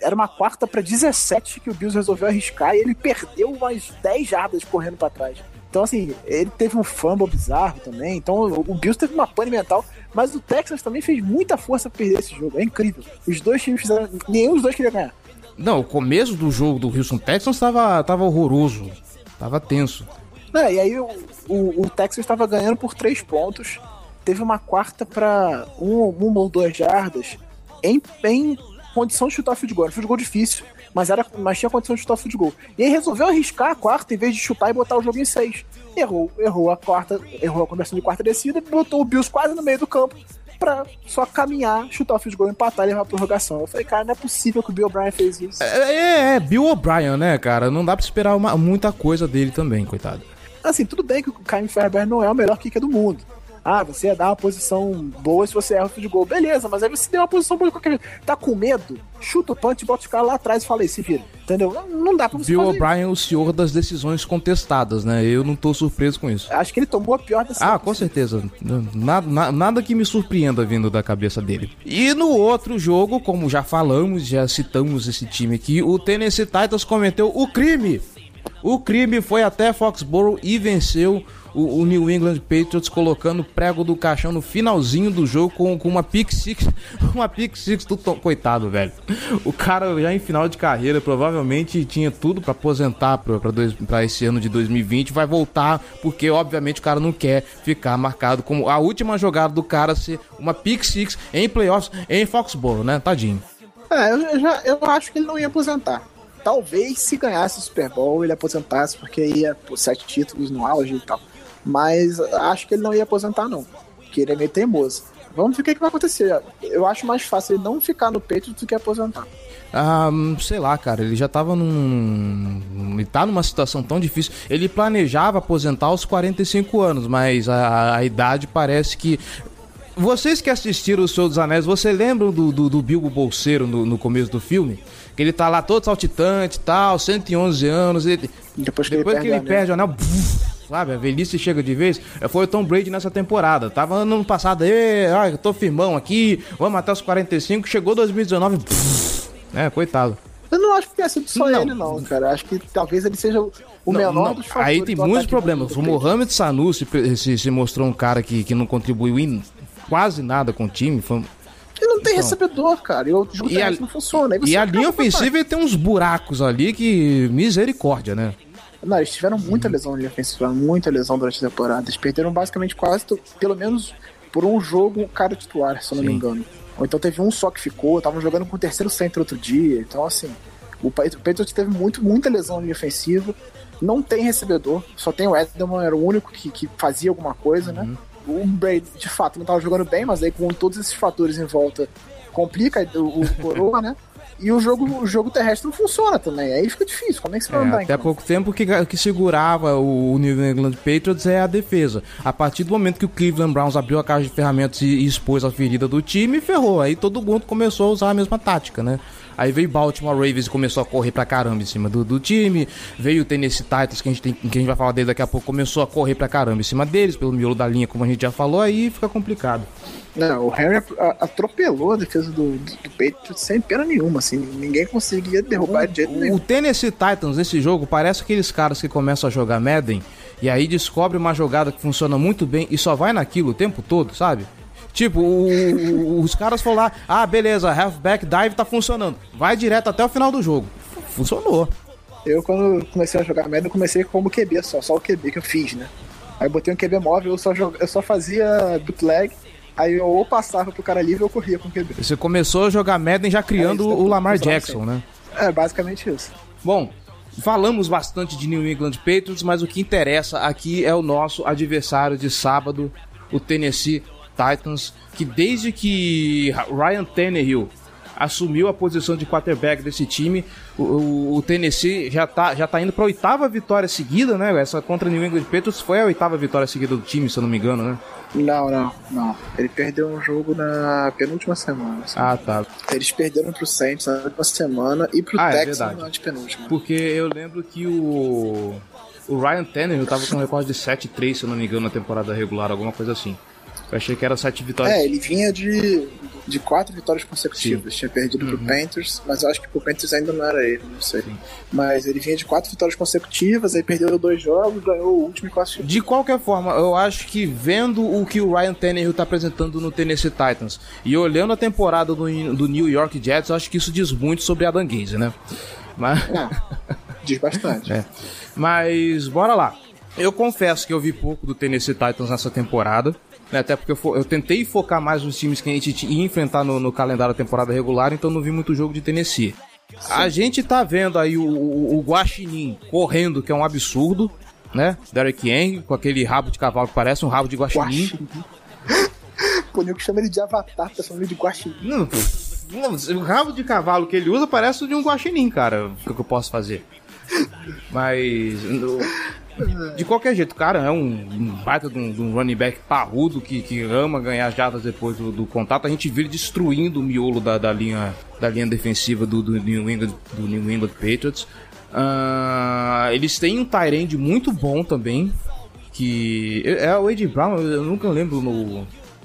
era uma quarta para 17 que o Bills resolveu arriscar e ele perdeu umas 10 jardas correndo para trás. Então, assim, ele teve um fumble bizarro também. Então, o Bills teve uma pane mental. Mas o Texas também fez muita força pra perder esse jogo. É incrível. Os dois times fizeram. Nenhum dos dois queria ganhar. Não, o começo do jogo do Houston Texans tava, tava horroroso. Tava tenso. Não, e aí o, o, o Texas estava ganhando por três pontos. Teve uma quarta para um, uma ou duas jardas em, em condição de chutar field goal. Era field goal difícil, mas, era, mas tinha condição de chutar field goal. E aí resolveu arriscar a quarta em vez de chutar e botar o jogo em seis. Errou, errou a quarta, errou a conversão de quarta descida, botou o Bills quase no meio do campo pra só caminhar, chutar o field goal, empatar e levar a prorrogação. Eu falei, cara, não é possível que o Bill O'Brien fez isso. É, é, é Bill O'Brien, né, cara? Não dá pra esperar uma, muita coisa dele também, coitado. Assim, tudo bem que o Caio Fairbairn não é o melhor kicker do mundo. Ah, você ia dar uma posição boa se você erra o field goal. Beleza, mas aí você deu uma posição boa de qualquer jeito. Tá com medo? Chuta o punch, bota os caras lá atrás e fala aí, se vira. Entendeu? Não, não dá pra você Bill O'Brien, o senhor das decisões contestadas, né? Eu não tô surpreso com isso. Acho que ele tomou a pior decisão. Ah, com certeza. Nada, nada, nada que me surpreenda vindo da cabeça dele. E no outro jogo, como já falamos, já citamos esse time aqui, o Tennessee Titans cometeu o crime. O crime foi até Foxborough e venceu o, o, New England Patriots colocando prego do caixão no finalzinho do jogo com, com uma pick six, uma pick six do coitado, velho. O cara já em final de carreira provavelmente tinha tudo para aposentar para esse ano de 2020, vai voltar porque obviamente o cara não quer ficar marcado como a última jogada do cara ser uma pick six em playoffs em Foxborough, né? Tadinho. É, eu, já, eu acho que ele não ia aposentar. Talvez se ganhasse o Super Bowl ele aposentasse porque ia por sete títulos no auge e tal. Mas acho que ele não ia aposentar, não. Que ele é meio teimoso. Vamos ver o que, que vai acontecer. Eu acho mais fácil ele não ficar no peito do que aposentar. Ah, sei lá, cara, ele já tava num. Ele tá numa situação tão difícil. Ele planejava aposentar aos 45 anos, mas a, a idade parece que. Vocês que assistiram o Senhor dos Anéis, você lembram do, do, do Bilbo Bolseiro no, no, começo do filme? Que ele tá lá todo saltitante e tal, 111 anos. Ele, depois que depois ele que perde, ele perde o anel, sabe? A velhice chega de vez. Foi o Tom Brady nessa temporada. Tava ano passado, ah, eu tô firmão aqui, vamos até os 45. Chegou 2019, pff, é, coitado. Eu não acho que tenha sido só não. ele, não, cara. Acho que talvez ele seja o não, menor não. dos fatores. Aí tem muitos problemas. O Mohamed Sanu se, se, se, mostrou um cara que, que não contribuiu em quase nada com o time. Foi... Ele não tem então, recebedor, cara. E o jogo e a, não funciona. E a linha ofensiva tem uns buracos ali que. Misericórdia, né? Não, eles tiveram muita lesão ali ofensiva, muita lesão durante a temporada. Eles perderam basicamente quase, pelo menos por um jogo, o cara titular, se eu não Sim. me engano. Ou então teve um só que ficou, estavam jogando com o terceiro centro outro dia. Então, assim, o Patriots teve muito, muita lesão ali ofensiva. Não tem recebedor, só tem o Edelman, era o único que, que fazia alguma coisa, né? uhum. né? O Brady, de fato, não estava jogando bem, mas aí com todos esses fatores em volta, complica o, o Coroa, né? E o jogo, o jogo terrestre não funciona também. Aí fica difícil. Como é que você vai é, andar Até pouco tempo que, que segurava o New England Patriots é a defesa. A partir do momento que o Cleveland Browns abriu a caixa de ferramentas e, e expôs a ferida do time, ferrou. Aí todo mundo começou a usar a mesma tática, né? Aí veio Baltimore Ravens e começou a correr pra caramba em cima do, do time. Veio o Tennessee Titans, que a, gente tem, que a gente vai falar dele daqui a pouco, começou a correr pra caramba em cima deles, pelo miolo da linha, como a gente já falou, aí fica complicado. Não, o Henry a- atropelou a defesa do, do, do Patriots sem pena nenhuma, assim. Ninguém conseguia derrubar de jeito O nenhum. Tennessee Titans nesse jogo parece aqueles caras que começam a jogar Madden e aí descobre uma jogada que funciona muito bem e só vai naquilo o tempo todo, sabe? Tipo, o- os caras foram lá, ah, beleza, halfback dive tá funcionando. Vai direto até o final do jogo. Funcionou. Eu, quando comecei a jogar Madden, eu comecei como QB só, só o QB que eu fiz, né? Aí eu botei um QB móvel, eu só, jog... eu só fazia bootleg, aí eu ou passava pro cara livre ou corria com o QB. Você começou a jogar Madden já criando É, isso o Lamar funciona Jackson, sempre. né? É, basicamente isso. Bom, falamos bastante de New England Patriots, mas o que interessa aqui é o nosso adversário de sábado, o Tennessee Titans, que desde que Ryan Tannehill assumiu a posição de quarterback desse time, o, o- o Tennessee já tá, já tá indo para oitava vitória seguida, né? Essa contra New England Patriots foi a oitava vitória seguida do time, se eu não me engano, né? Não, não, não. Ele perdeu um jogo na penúltima semana. assim. Ah, tá. Eles perderam pro Saints na última semana e pro Ah, é Texans verdade. na antepenúltima. Porque eu lembro que o. O Ryan Tannehill tava com um recorde de 7-3, se eu não me engano, na temporada regular, alguma coisa assim. Eu achei que era 7 vitórias. É, ele vinha de, de quatro vitórias consecutivas. Tinha perdido pro Panthers, mas eu acho que pro Panthers ainda não era ele, não sei. Mas ele vinha de quatro vitórias consecutivas, aí perdeu dois jogos, ganhou o último e classificou. De qualquer forma, eu acho que vendo o que o Ryan Tannehill tá apresentando no Tennessee Titans e olhando a temporada do, do New York Jets, eu acho que isso diz muito sobre Adam Gaze, né? Mas, Diz bastante. é. Mas, bora lá. Eu confesso que eu vi pouco do Tennessee Titans nessa temporada. Né? Até porque eu, fo- eu tentei focar mais nos times que a gente ia enfrentar no, no calendário da temporada regular, então não vi muito jogo de Tennessee. A gente tá vendo aí o, o, o Guaxinim correndo, que é um absurdo, né? Derek Henry, com aquele rabo de cavalo que parece um rabo de guaxinim. Guaxinim. Pô, o nego chama ele de avatar, tá chamando de guaxinim. Não, o rabo de cavalo que ele usa parece o de um guaxinim, cara. O que que eu posso fazer? Mas... no- De qualquer jeito, o cara é um, um baita de um, de um running back parrudo que, que ama ganhar jardas depois do, do contato. A gente ele destruindo o miolo da, da linha, da linha defensiva do, do, New England, do New England Patriots. Ah, eles têm um Tyrande muito bom também. Que é o Ed Brown, eu nunca lembro no.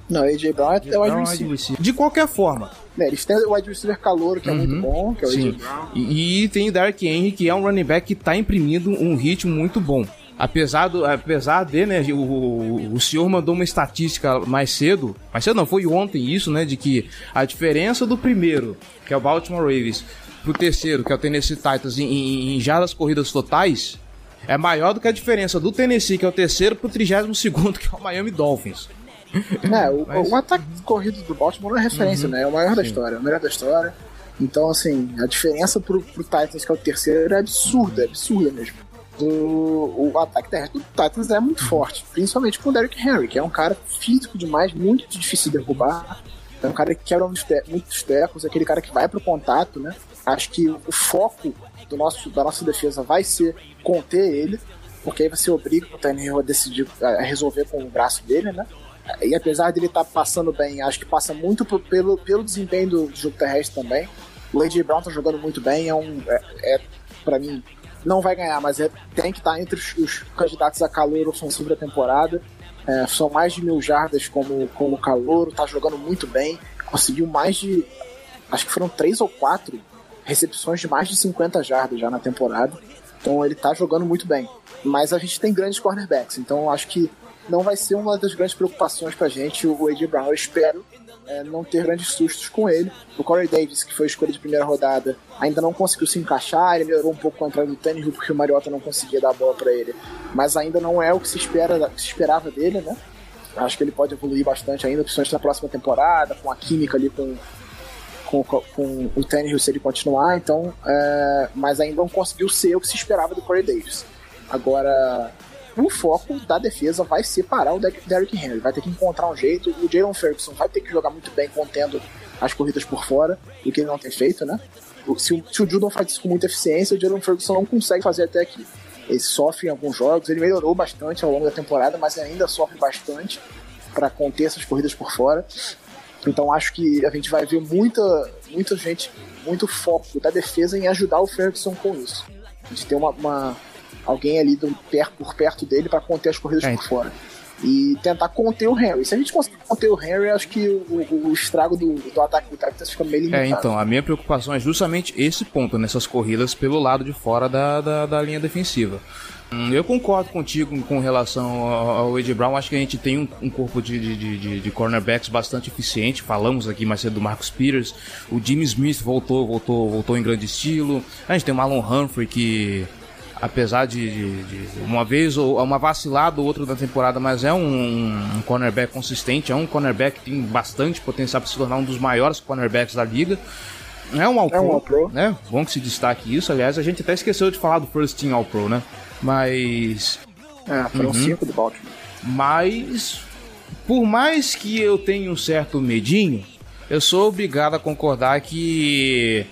Não, AJ Brown é o wide Brown, wide receiver. De qualquer forma, Né, eles têm o wide receiver calouro, que é muito bom, que é o AJ Sim. E, e tem o Derrick Henry, que é um running back que tá imprimindo um ritmo muito bom. Apesar, do, apesar de, né, o, o, senhor mandou uma estatística mais cedo, mais cedo não, foi ontem isso, né, de que a diferença do primeiro, que é o Baltimore Ravens, pro terceiro, que é o Tennessee Titans, em, em, em jardas corridas totais, é maior do que a diferença do Tennessee, que é o terceiro, pro 32 segundo, que é o Miami Dolphins. É, o, Mas- o ataque corrido do Baltimore não é referência, né? É o maior da história, é o melhor da história. Então, assim, a diferença pro, pro Titans, que é o terceiro, é absurda, é absurda mesmo. O, o ataque terrestre do Titans é muito forte, principalmente com o Derrick Henry, que é um cara físico demais, muito difícil de derrubar. É um cara que quebra muitos, te muitos tecos, é aquele cara que vai pro contato, né? Acho que o foco do nosso, da nossa defesa vai ser conter ele, porque aí você obriga o Tannehill a decidir, a resolver com o braço dele, né? E apesar dele estar passando bem, acho que passa muito por- pelo, pelo desempenho do jogo terrestre também. O A.J. Brown tá jogando muito bem, é um. É, é para mim, não vai ganhar, mas é, tem que estar entre os, os candidatos a calor ofensivo da temporada. É, são mais de mil jardas como, como calor, tá jogando muito bem. Conseguiu mais de. Acho que foram três ou quatro recepções de mais de 50 jardas já na temporada. Então ele tá jogando muito bem. Mas a gente tem grandes cornerbacks, então acho que não vai ser uma das grandes preocupações pra gente o A.J. Brown. Eu espero é, não ter grandes sustos com ele. O Corey Davis, que foi escolha de primeira rodada, ainda não conseguiu se encaixar. Ele melhorou um pouco com a entrada do Tannehill, porque o Mariota não conseguia dar a bola pra ele. Mas ainda não é o que se, espera, se esperava dele, né? Acho que ele pode evoluir bastante ainda, principalmente na próxima temporada, com a química ali com, com, com o Tannehill se ele continuar. Então, é, mas ainda não conseguiu ser o que se esperava do Corey Davis. Agora, o foco da defesa vai ser parar o Der- Derrick Henry. Vai ter que encontrar um jeito. O Jalen Ferguson vai ter que jogar muito bem contendo as corridas por fora, o que ele não tem feito, né? Se o, se o Judon faz isso com muita eficiência, o Jalen Ferguson não consegue fazer até aqui. Ele sofre em alguns jogos, ele melhorou bastante ao longo da temporada, mas ainda sofre bastante para conter essas corridas por fora. Então acho que a gente vai ver muita, muita gente, muito foco da defesa em ajudar o Ferguson com isso. A gente tem uma, uma alguém ali do, per, por perto dele para conter as corridas É. por fora. E tentar conter o Henry. Se a gente conseguir conter o Henry, acho que o, o- o estrago do, do ataque do Titans fica meio limitado. É, então, a minha preocupação é justamente esse ponto, nessas corridas pelo lado de fora da, da, da linha defensiva. Hum, Eu concordo contigo com relação ao Ed Brown. Acho que a gente tem um, um corpo de, de, de- de, de cornerbacks bastante eficiente. Falamos aqui mais cedo do Marcus Peters. O Jimmy Smith voltou, voltou, voltou em grande estilo. A gente tem o Marlon Humphrey que, apesar de, de- de uma vez ou uma vacilada ou outra da temporada, mas é um, um cornerback consistente. É um cornerback que tem bastante potencial para se tornar um dos maiores cornerbacks da liga. É um All-Pro, É um All-Pro. né? Bom que se destaque isso. Aliás, a gente até esqueceu de falar do First Team All-Pro, né? Mas É, foram Uhum. cinco do Baltimore. mas, por mais que eu tenha um certo medinho, eu sou obrigado a concordar que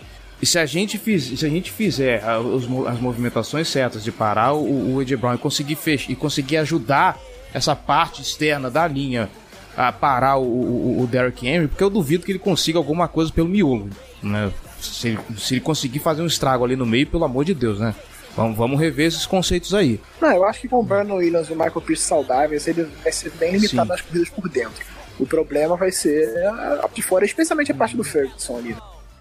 se a gente, fiz, se a gente fizer a- os mo- as movimentações certas de parar o, o AJ Brown e conseguir, fech, e conseguir ajudar essa parte externa da linha a parar o, o, o Derrick Henry, porque eu duvido que ele consiga alguma coisa pelo miolo. Né? Se, ele, se ele conseguir fazer um estrago ali no meio, pelo amor de Deus, né? Vamos, vamos rever esses conceitos aí. Não, eu acho que com o Brandon Williams e o Michael Pierce saudáveis, ele vai ser bem limitado Sim. nas corridas por dentro. O problema vai ser a a de fora, especialmente a parte do Ferguson ali?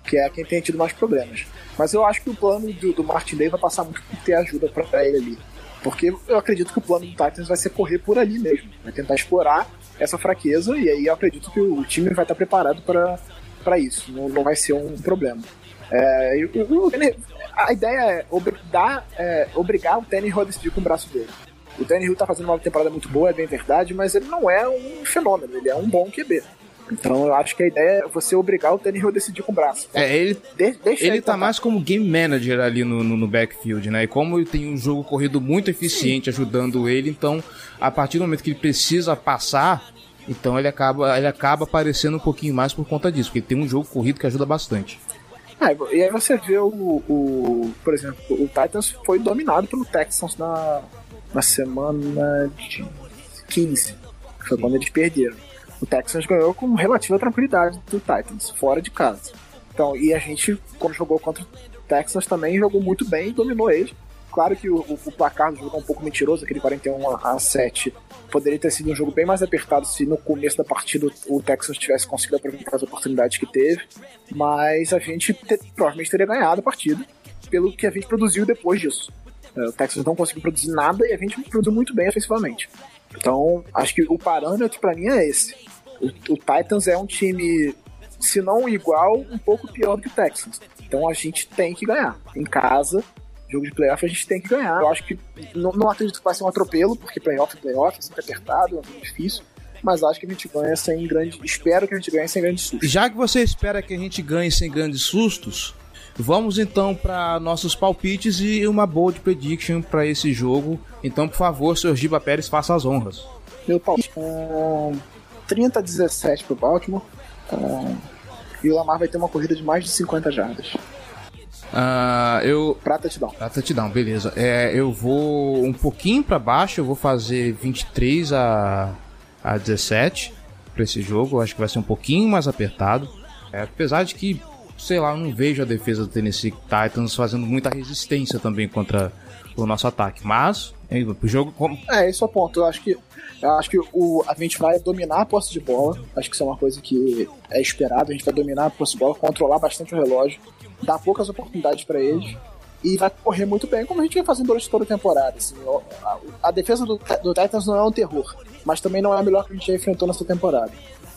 Que é quem tem tido mais problemas. Mas eu acho que o plano do, do Day vai passar muito por ter ajuda pra ele ali. Porque eu acredito que o plano do Titans vai ser correr por ali mesmo. Vai tentar explorar essa fraqueza e aí eu acredito que o time vai estar preparado pra isso. Não, não vai ser um problema. É, e o- o- a ideia é obrigar, é, obrigar o Tannehill a decidir com o braço dele. O Tannehill tá fazendo uma temporada muito boa, é bem verdade, mas ele não é um fenômeno, ele é um bom QB. Então eu acho que a ideia é você obrigar o Tannehill a decidir com o braço. É, ele, De- Ele tá mais como game manager ali no, no, no backfield, né? E como ele tem um jogo corrido muito eficiente ajudando ele, então a partir do momento que ele precisa passar, então ele acaba, ele acaba aparecendo um pouquinho mais por conta disso, porque ele tem um jogo corrido que ajuda bastante. Ah, e aí você vê o, o- Por exemplo, o Titans foi dominado pelo Texans na, na semana de 15. que Foi quando eles perderam. O Texans ganhou com relativa tranquilidade do Titans, fora de casa. Então, e a gente, quando jogou contra o Texans, também jogou muito bem e dominou eles. Claro que o, o- placar do jogo é um pouco mentiroso, aquele 41 a a 7. Poderia ter sido um jogo bem mais apertado se no começo da partida o Texans tivesse conseguido aproveitar as oportunidades que teve. Mas a gente te- provavelmente teria ganhado a partida pelo que a gente produziu depois disso. É, O Texans não conseguiu produzir nada e a gente produziu muito bem ofensivamente. Então, acho que o parâmetro pra mim é esse. O, o Titans é um time, se não igual, um pouco pior que o Texans. Então a gente tem que ganhar. Em casa, jogo de playoff, a gente tem que ganhar. Eu acho que não, não acredito que vai ser um atropelo, porque playoff é playoff, é sempre apertado, é muito difícil. Mas acho que a gente ganha sem grande. Espero que a gente ganhe sem grande susto. Já que você espera que a gente ganhe sem grandes sustos, vamos então para nossos palpites e uma bold prediction para esse jogo. Então, por favor, Sr. Giba Pérez, faça as honras. Meu palpite. Um, 30 a 17 pro Baltimore. Um, e o Lamar vai ter uma corrida de mais de 50 jardas. Ah, eu Pra touchdown. Ah, touchdown, beleza. É, eu vou um pouquinho pra baixo, eu vou fazer 23 a, a 17 pra esse jogo. Eu acho que vai ser um pouquinho mais apertado. É, apesar de que, sei lá, eu não vejo a defesa do Tennessee Titans fazendo muita resistência também contra o nosso ataque. Mas, o jogo. como- É, esse é o ponto. Eu acho que, eu acho que o, a gente vai dominar a posse de bola. Acho que isso é uma coisa que é esperado. A gente vai dominar a posse de bola, controlar bastante o relógio, dar poucas oportunidades pra eles. E vai correr muito bem, como a gente vem fazendo durante toda a temporada. assim. A, a defesa do, do Titans não é um terror, mas também não é a melhor que a gente já enfrentou nessa temporada.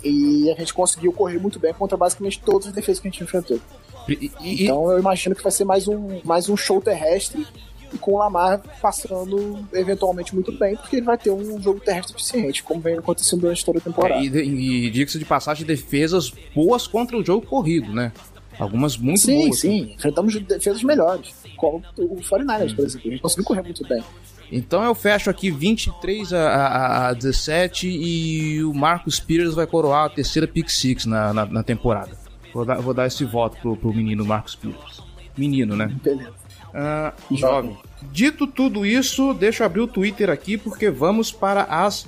E a gente conseguiu correr muito bem contra basicamente todas as defesas que a gente enfrentou. E, e- Então eu imagino que vai ser mais um, mais um show terrestre e com o Lamar passando eventualmente muito bem, porque ele vai ter um jogo terrestre eficiente, como vem acontecendo durante toda a temporada. é, e, e diga-se de passagem, defesas boas contra o jogo corrido, né? Algumas muito sim, boas. sim, enfrentamos defesas melhores, como o 49ers, por exemplo. A gente conseguiu correr muito bem. Então eu fecho aqui 23 a, a, a 17 e o Marcus Peters vai coroar a terceira pick six na, na, na temporada. Vou dar, vou dar esse voto pro, pro menino Marcus Peters. Menino, né? Beleza. Ah, jovem. Dito tudo isso, deixa eu abrir o Twitter aqui porque vamos para as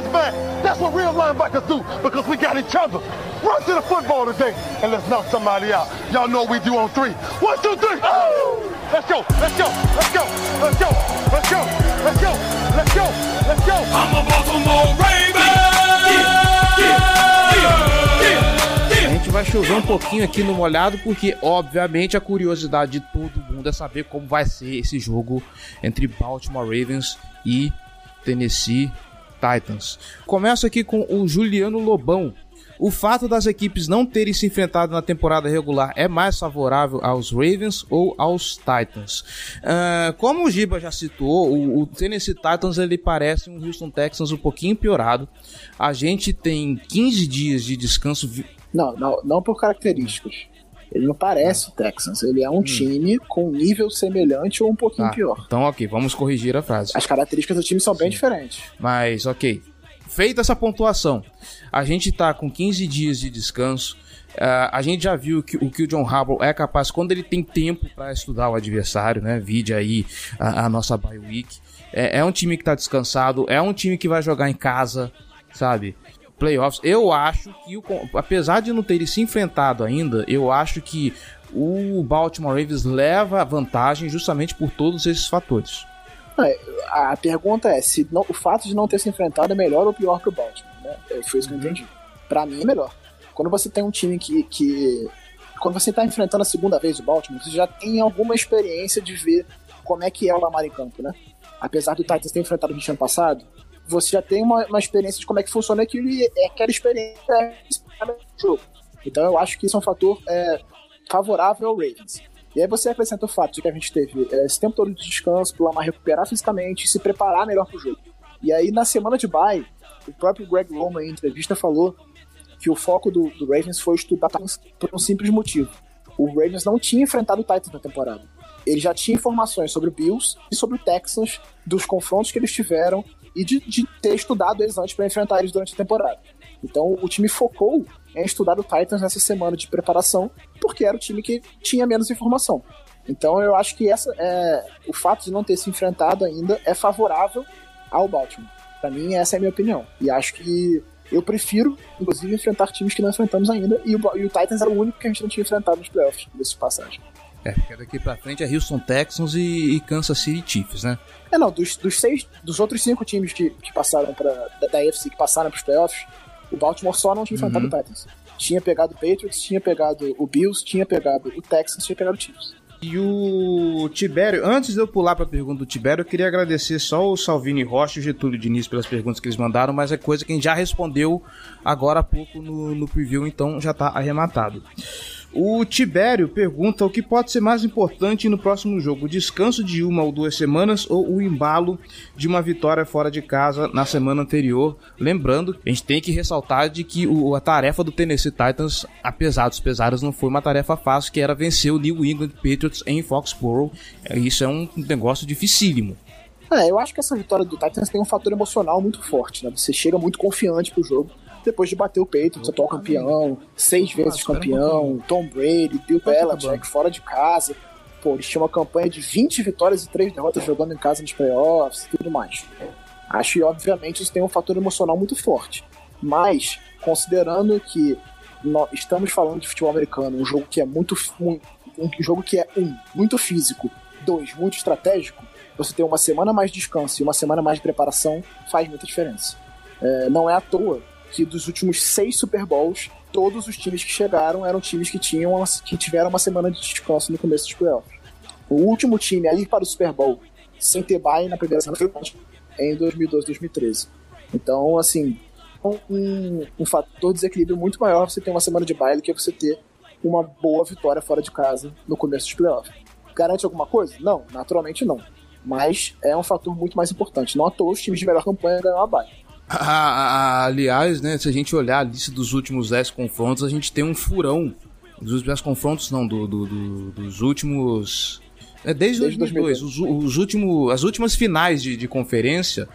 this back. That's what real linebackers do because we got each other. Run to the football today and let's knock somebody out. Y'all know what we do on three. One, two, three. Oh! Let's go, let's go, let's go, let's go, let's go, let's go, let's go, let's go. I'm a Baltimore Raven. A gente vai chover um pouquinho aqui no molhado, porque obviamente a curiosidade de todo mundo é saber como vai ser esse jogo entre Baltimore Ravens e Tennessee Titans. Começo aqui com o Juliano Lobão. O fato das equipes não terem se enfrentado na temporada regular é mais favorável aos Ravens ou aos Titans? Ah, como o Giba já citou, o, o Tennessee Titans ele parece um Houston Texans um pouquinho piorado. A gente tem 15 dias de descanso Não, não, não por características. Ele não parece o Texans. Ele é um time com nível semelhante ou um pouquinho Tá, pior. Então, ok, vamos corrigir a frase. As características do time são bem diferentes. Mas, ok. Feita essa pontuação, a gente tá com 15 dias de descanso. ah, a gente já viu que o que o John Harbaugh é capaz quando ele tem tempo para estudar o adversário, né? Vide aí a, a nossa bye week. É, é um time que tá descansado, é um time que vai jogar em casa, sabe? Playoffs. Eu acho que, o, apesar de não terem se enfrentado ainda, eu acho que o Baltimore Ravens leva vantagem justamente por todos esses fatores. É, A pergunta é se não- o fato de não ter se enfrentado é melhor ou pior pro Baltimore. Né? É, Foi isso que eu entendi. Pra mim é melhor. Quando você tem um time que. que quando você tá enfrentando a segunda vez o Baltimore, você já tem alguma experiência de ver como é que é o Lamar em campo, né? Apesar do Titans ter enfrentado o ano passado, você já tem uma, uma experiência de como é que funciona aquilo e é aquela experiência é, jogo. Então eu acho que isso é um fator é, favorável ao Ravens. E aí você acrescenta o fato de que a gente teve é, esse tempo todo de descanso para o Lamar recuperar fisicamente e se preparar melhor para o jogo. E aí na semana de bye, o próprio Greg Roman em entrevista falou que o foco do, do Ravens foi estudar Titans por um simples motivo. O Ravens não tinha enfrentado o Titans na temporada. Ele já tinha informações sobre o Bills e sobre o Texans, dos confrontos que eles tiveram e de, de ter estudado eles antes para enfrentar eles durante a temporada. Então o time focou em estudar o Titans nessa semana de preparação, porque era o time que tinha menos informação. Então eu acho que essa é, o fato de não ter se enfrentado ainda é favorável ao Baltimore. Para mim, essa é a minha opinião. E acho que eu prefiro, inclusive, enfrentar times que não enfrentamos ainda. E o, e o Titans era o único que a gente não tinha enfrentado nos playoffs, desse passagem. É, porque daqui pra frente é Houston Texans e, e Kansas City Chiefs, né? É, não, dos, dos seis, dos outros cinco times que, que passaram para da, da AFC que passaram pros playoffs, o Baltimore só não tinha enfrentado o Titans. Tinha pegado o Patriots, tinha pegado o Bills, tinha pegado o Texans, tinha pegado o Chiefs. E o Tibério, antes de eu pular pra pergunta do Tibério, eu queria agradecer só o Salvini Rocha e o Getúlio Diniz pelas perguntas que eles mandaram, mas é coisa que a gente já respondeu agora há pouco no, no preview, então já tá arrematado. O Tibério pergunta o que pode ser mais importante no próximo jogo: descanso de uma ou duas semanas ou o embalo de uma vitória fora de casa na semana anterior. Lembrando, a gente tem que ressaltar de que o- a tarefa do Tennessee Titans, apesar dos pesares, não foi uma tarefa fácil, que era vencer o New England Patriots em Foxborough. É, Isso é um negócio dificílimo. É, eu acho que essa vitória do Titans tem um fator emocional muito forte, né? Você chega muito confiante pro jogo. Depois de bater o Patriots, atual campeão, seis vezes campeão, Tom Brady, Bill Belichick, fora de casa. Pô, eles tinham uma campanha de 20 vitórias e 3 derrotas jogando em casa nos playoffs e tudo mais. Acho que, obviamente, isso tem um fator emocional muito forte. Mas, considerando que nó- estamos falando de futebol americano, um jogo que é muito. Um, um jogo que é, um, muito físico, dois, muito estratégico, você ter uma semana mais de descanso e uma semana mais de preparação faz muita diferença. É, não é à toa que dos últimos seis Super Bowls, todos os times que chegaram eram times que, tinham uma- que tiveram uma semana de descanso no começo dos playoffs. O último time a ir para o Super Bowl sem ter bye na primeira semana foi em 2012, 2013. Então, assim, um, um fator de desequilíbrio muito maior você ter uma semana de bye do que você ter uma boa vitória fora de casa no começo dos playoffs. Garante alguma coisa? Não, naturalmente não. Mas é um fator muito mais importante. Não à toa os times de melhor campanha ganham a bye. Ah, aliás, né, se a gente olhar a lista dos últimos 10 confrontos, a gente tem um furão. Dos últimos 10 confrontos, não, do, do, do, dos últimos. É, desde, desde 2002, 2002. Os, os, últimos, as últimas finais de, de conferência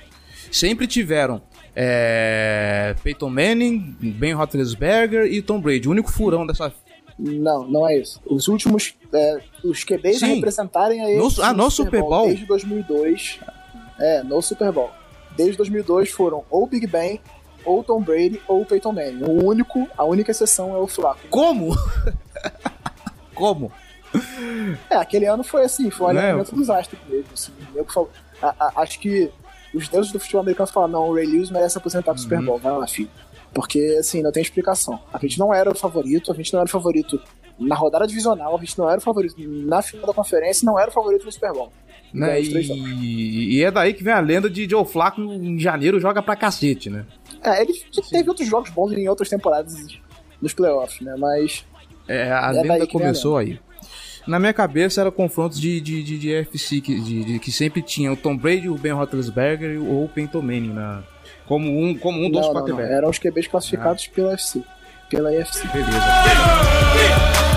sempre tiveram é, Peyton Manning, Ben Roethlisberger e Tom Brady. O único furão dessa. Não, não é isso. Os últimos, é, os QBs Sim. representarem a eles no, ah, no Super Bowl, Bowl desde 2002. É, no Super Bowl. Desde 2002 foram ou Big Ben, ou Tom Brady, ou Peyton Manning. O único, a única exceção é o Flaco. Como? Como? É, aquele ano foi assim, foi um né? alinhamento dos astros mesmo. Assim, eu, a, a, acho que os deuses do futebol americano falaram, não, o Ray Lewis merece aposentar pro uhum. Super Bowl, vai lá, filho. Porque, assim, não tem explicação. A gente não era o favorito, a gente não era o favorito na rodada divisional, a gente não era o favorito na final da conferência, não era o favorito no Super Bowl. Né? E, e, é daí que vem a lenda de Joe Flacco em janeiro joga pra cacete, né? É, ele teve outros jogos bons em outras temporadas nos playoffs, né? Mas. É, a é lenda começou aí. Na minha cabeça era confrontos de, de, de, de FC que, de, de, que sempre tinha o Tom Brady, o Ben Roethlisberger ou o Peyton Manning na, como um, como um dos quarterbacks. Eram os QBs classificados ah. pela UFC. Pela UFC. Beleza.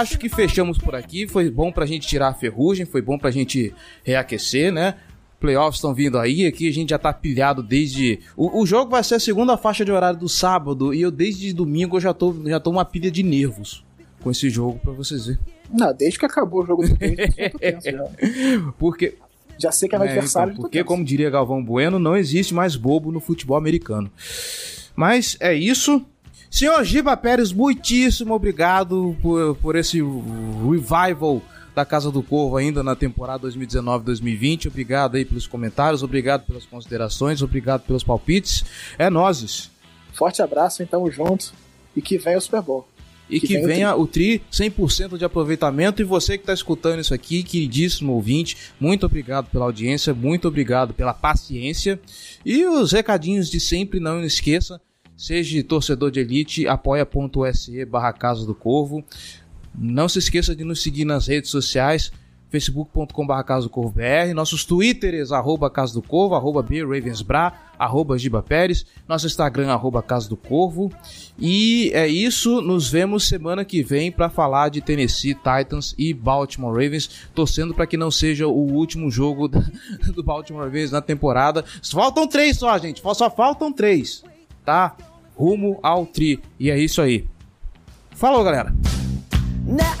Acho que fechamos por aqui. Foi bom pra gente tirar a ferrugem, foi bom pra gente reaquecer, né? Playoffs estão vindo aí, aqui a gente já tá pilhado desde. O, o, jogo vai ser a segunda faixa de horário do sábado e eu desde domingo eu já tô, já tô uma pilha de nervos com esse jogo pra vocês verem. Não, desde que acabou o jogo do tenso, já. Porque. Já sei que é é, adversário. Então, porque, como diria Galvão Bueno, não existe mais bobo no futebol americano. Mas é isso. Senhor Giba Pérez, muitíssimo obrigado por, por esse revival da Casa do Corvo ainda na temporada 2019-2020. Obrigado aí pelos comentários, obrigado pelas considerações, obrigado pelos palpites. É nozes. Forte abraço, então, junto. E que venha o Super Bowl. E que, que venha, o tri 100% de aproveitamento. E você que está escutando isso aqui, queridíssimo ouvinte, muito obrigado pela audiência, muito obrigado pela paciência. E os recadinhos de sempre, não esqueça Seja torcedor de elite, apoia.se barra Casa do Corvo. Não se esqueça de nos seguir nas redes sociais, facebook.com.br Casa do Corvo BR, nossos twitters, arroba Casa do Corvo, arroba Ravensbra, arroba Giba Pérez, nosso Instagram, arroba Casa do Corvo. E é isso, nos vemos semana que vem para falar de Tennessee Titans e Baltimore Ravens, torcendo para que não seja o último jogo do Baltimore Ravens na temporada. Faltam três só, gente, só faltam três, tá? Rumo ao tri. E é isso aí. Falou, galera! Now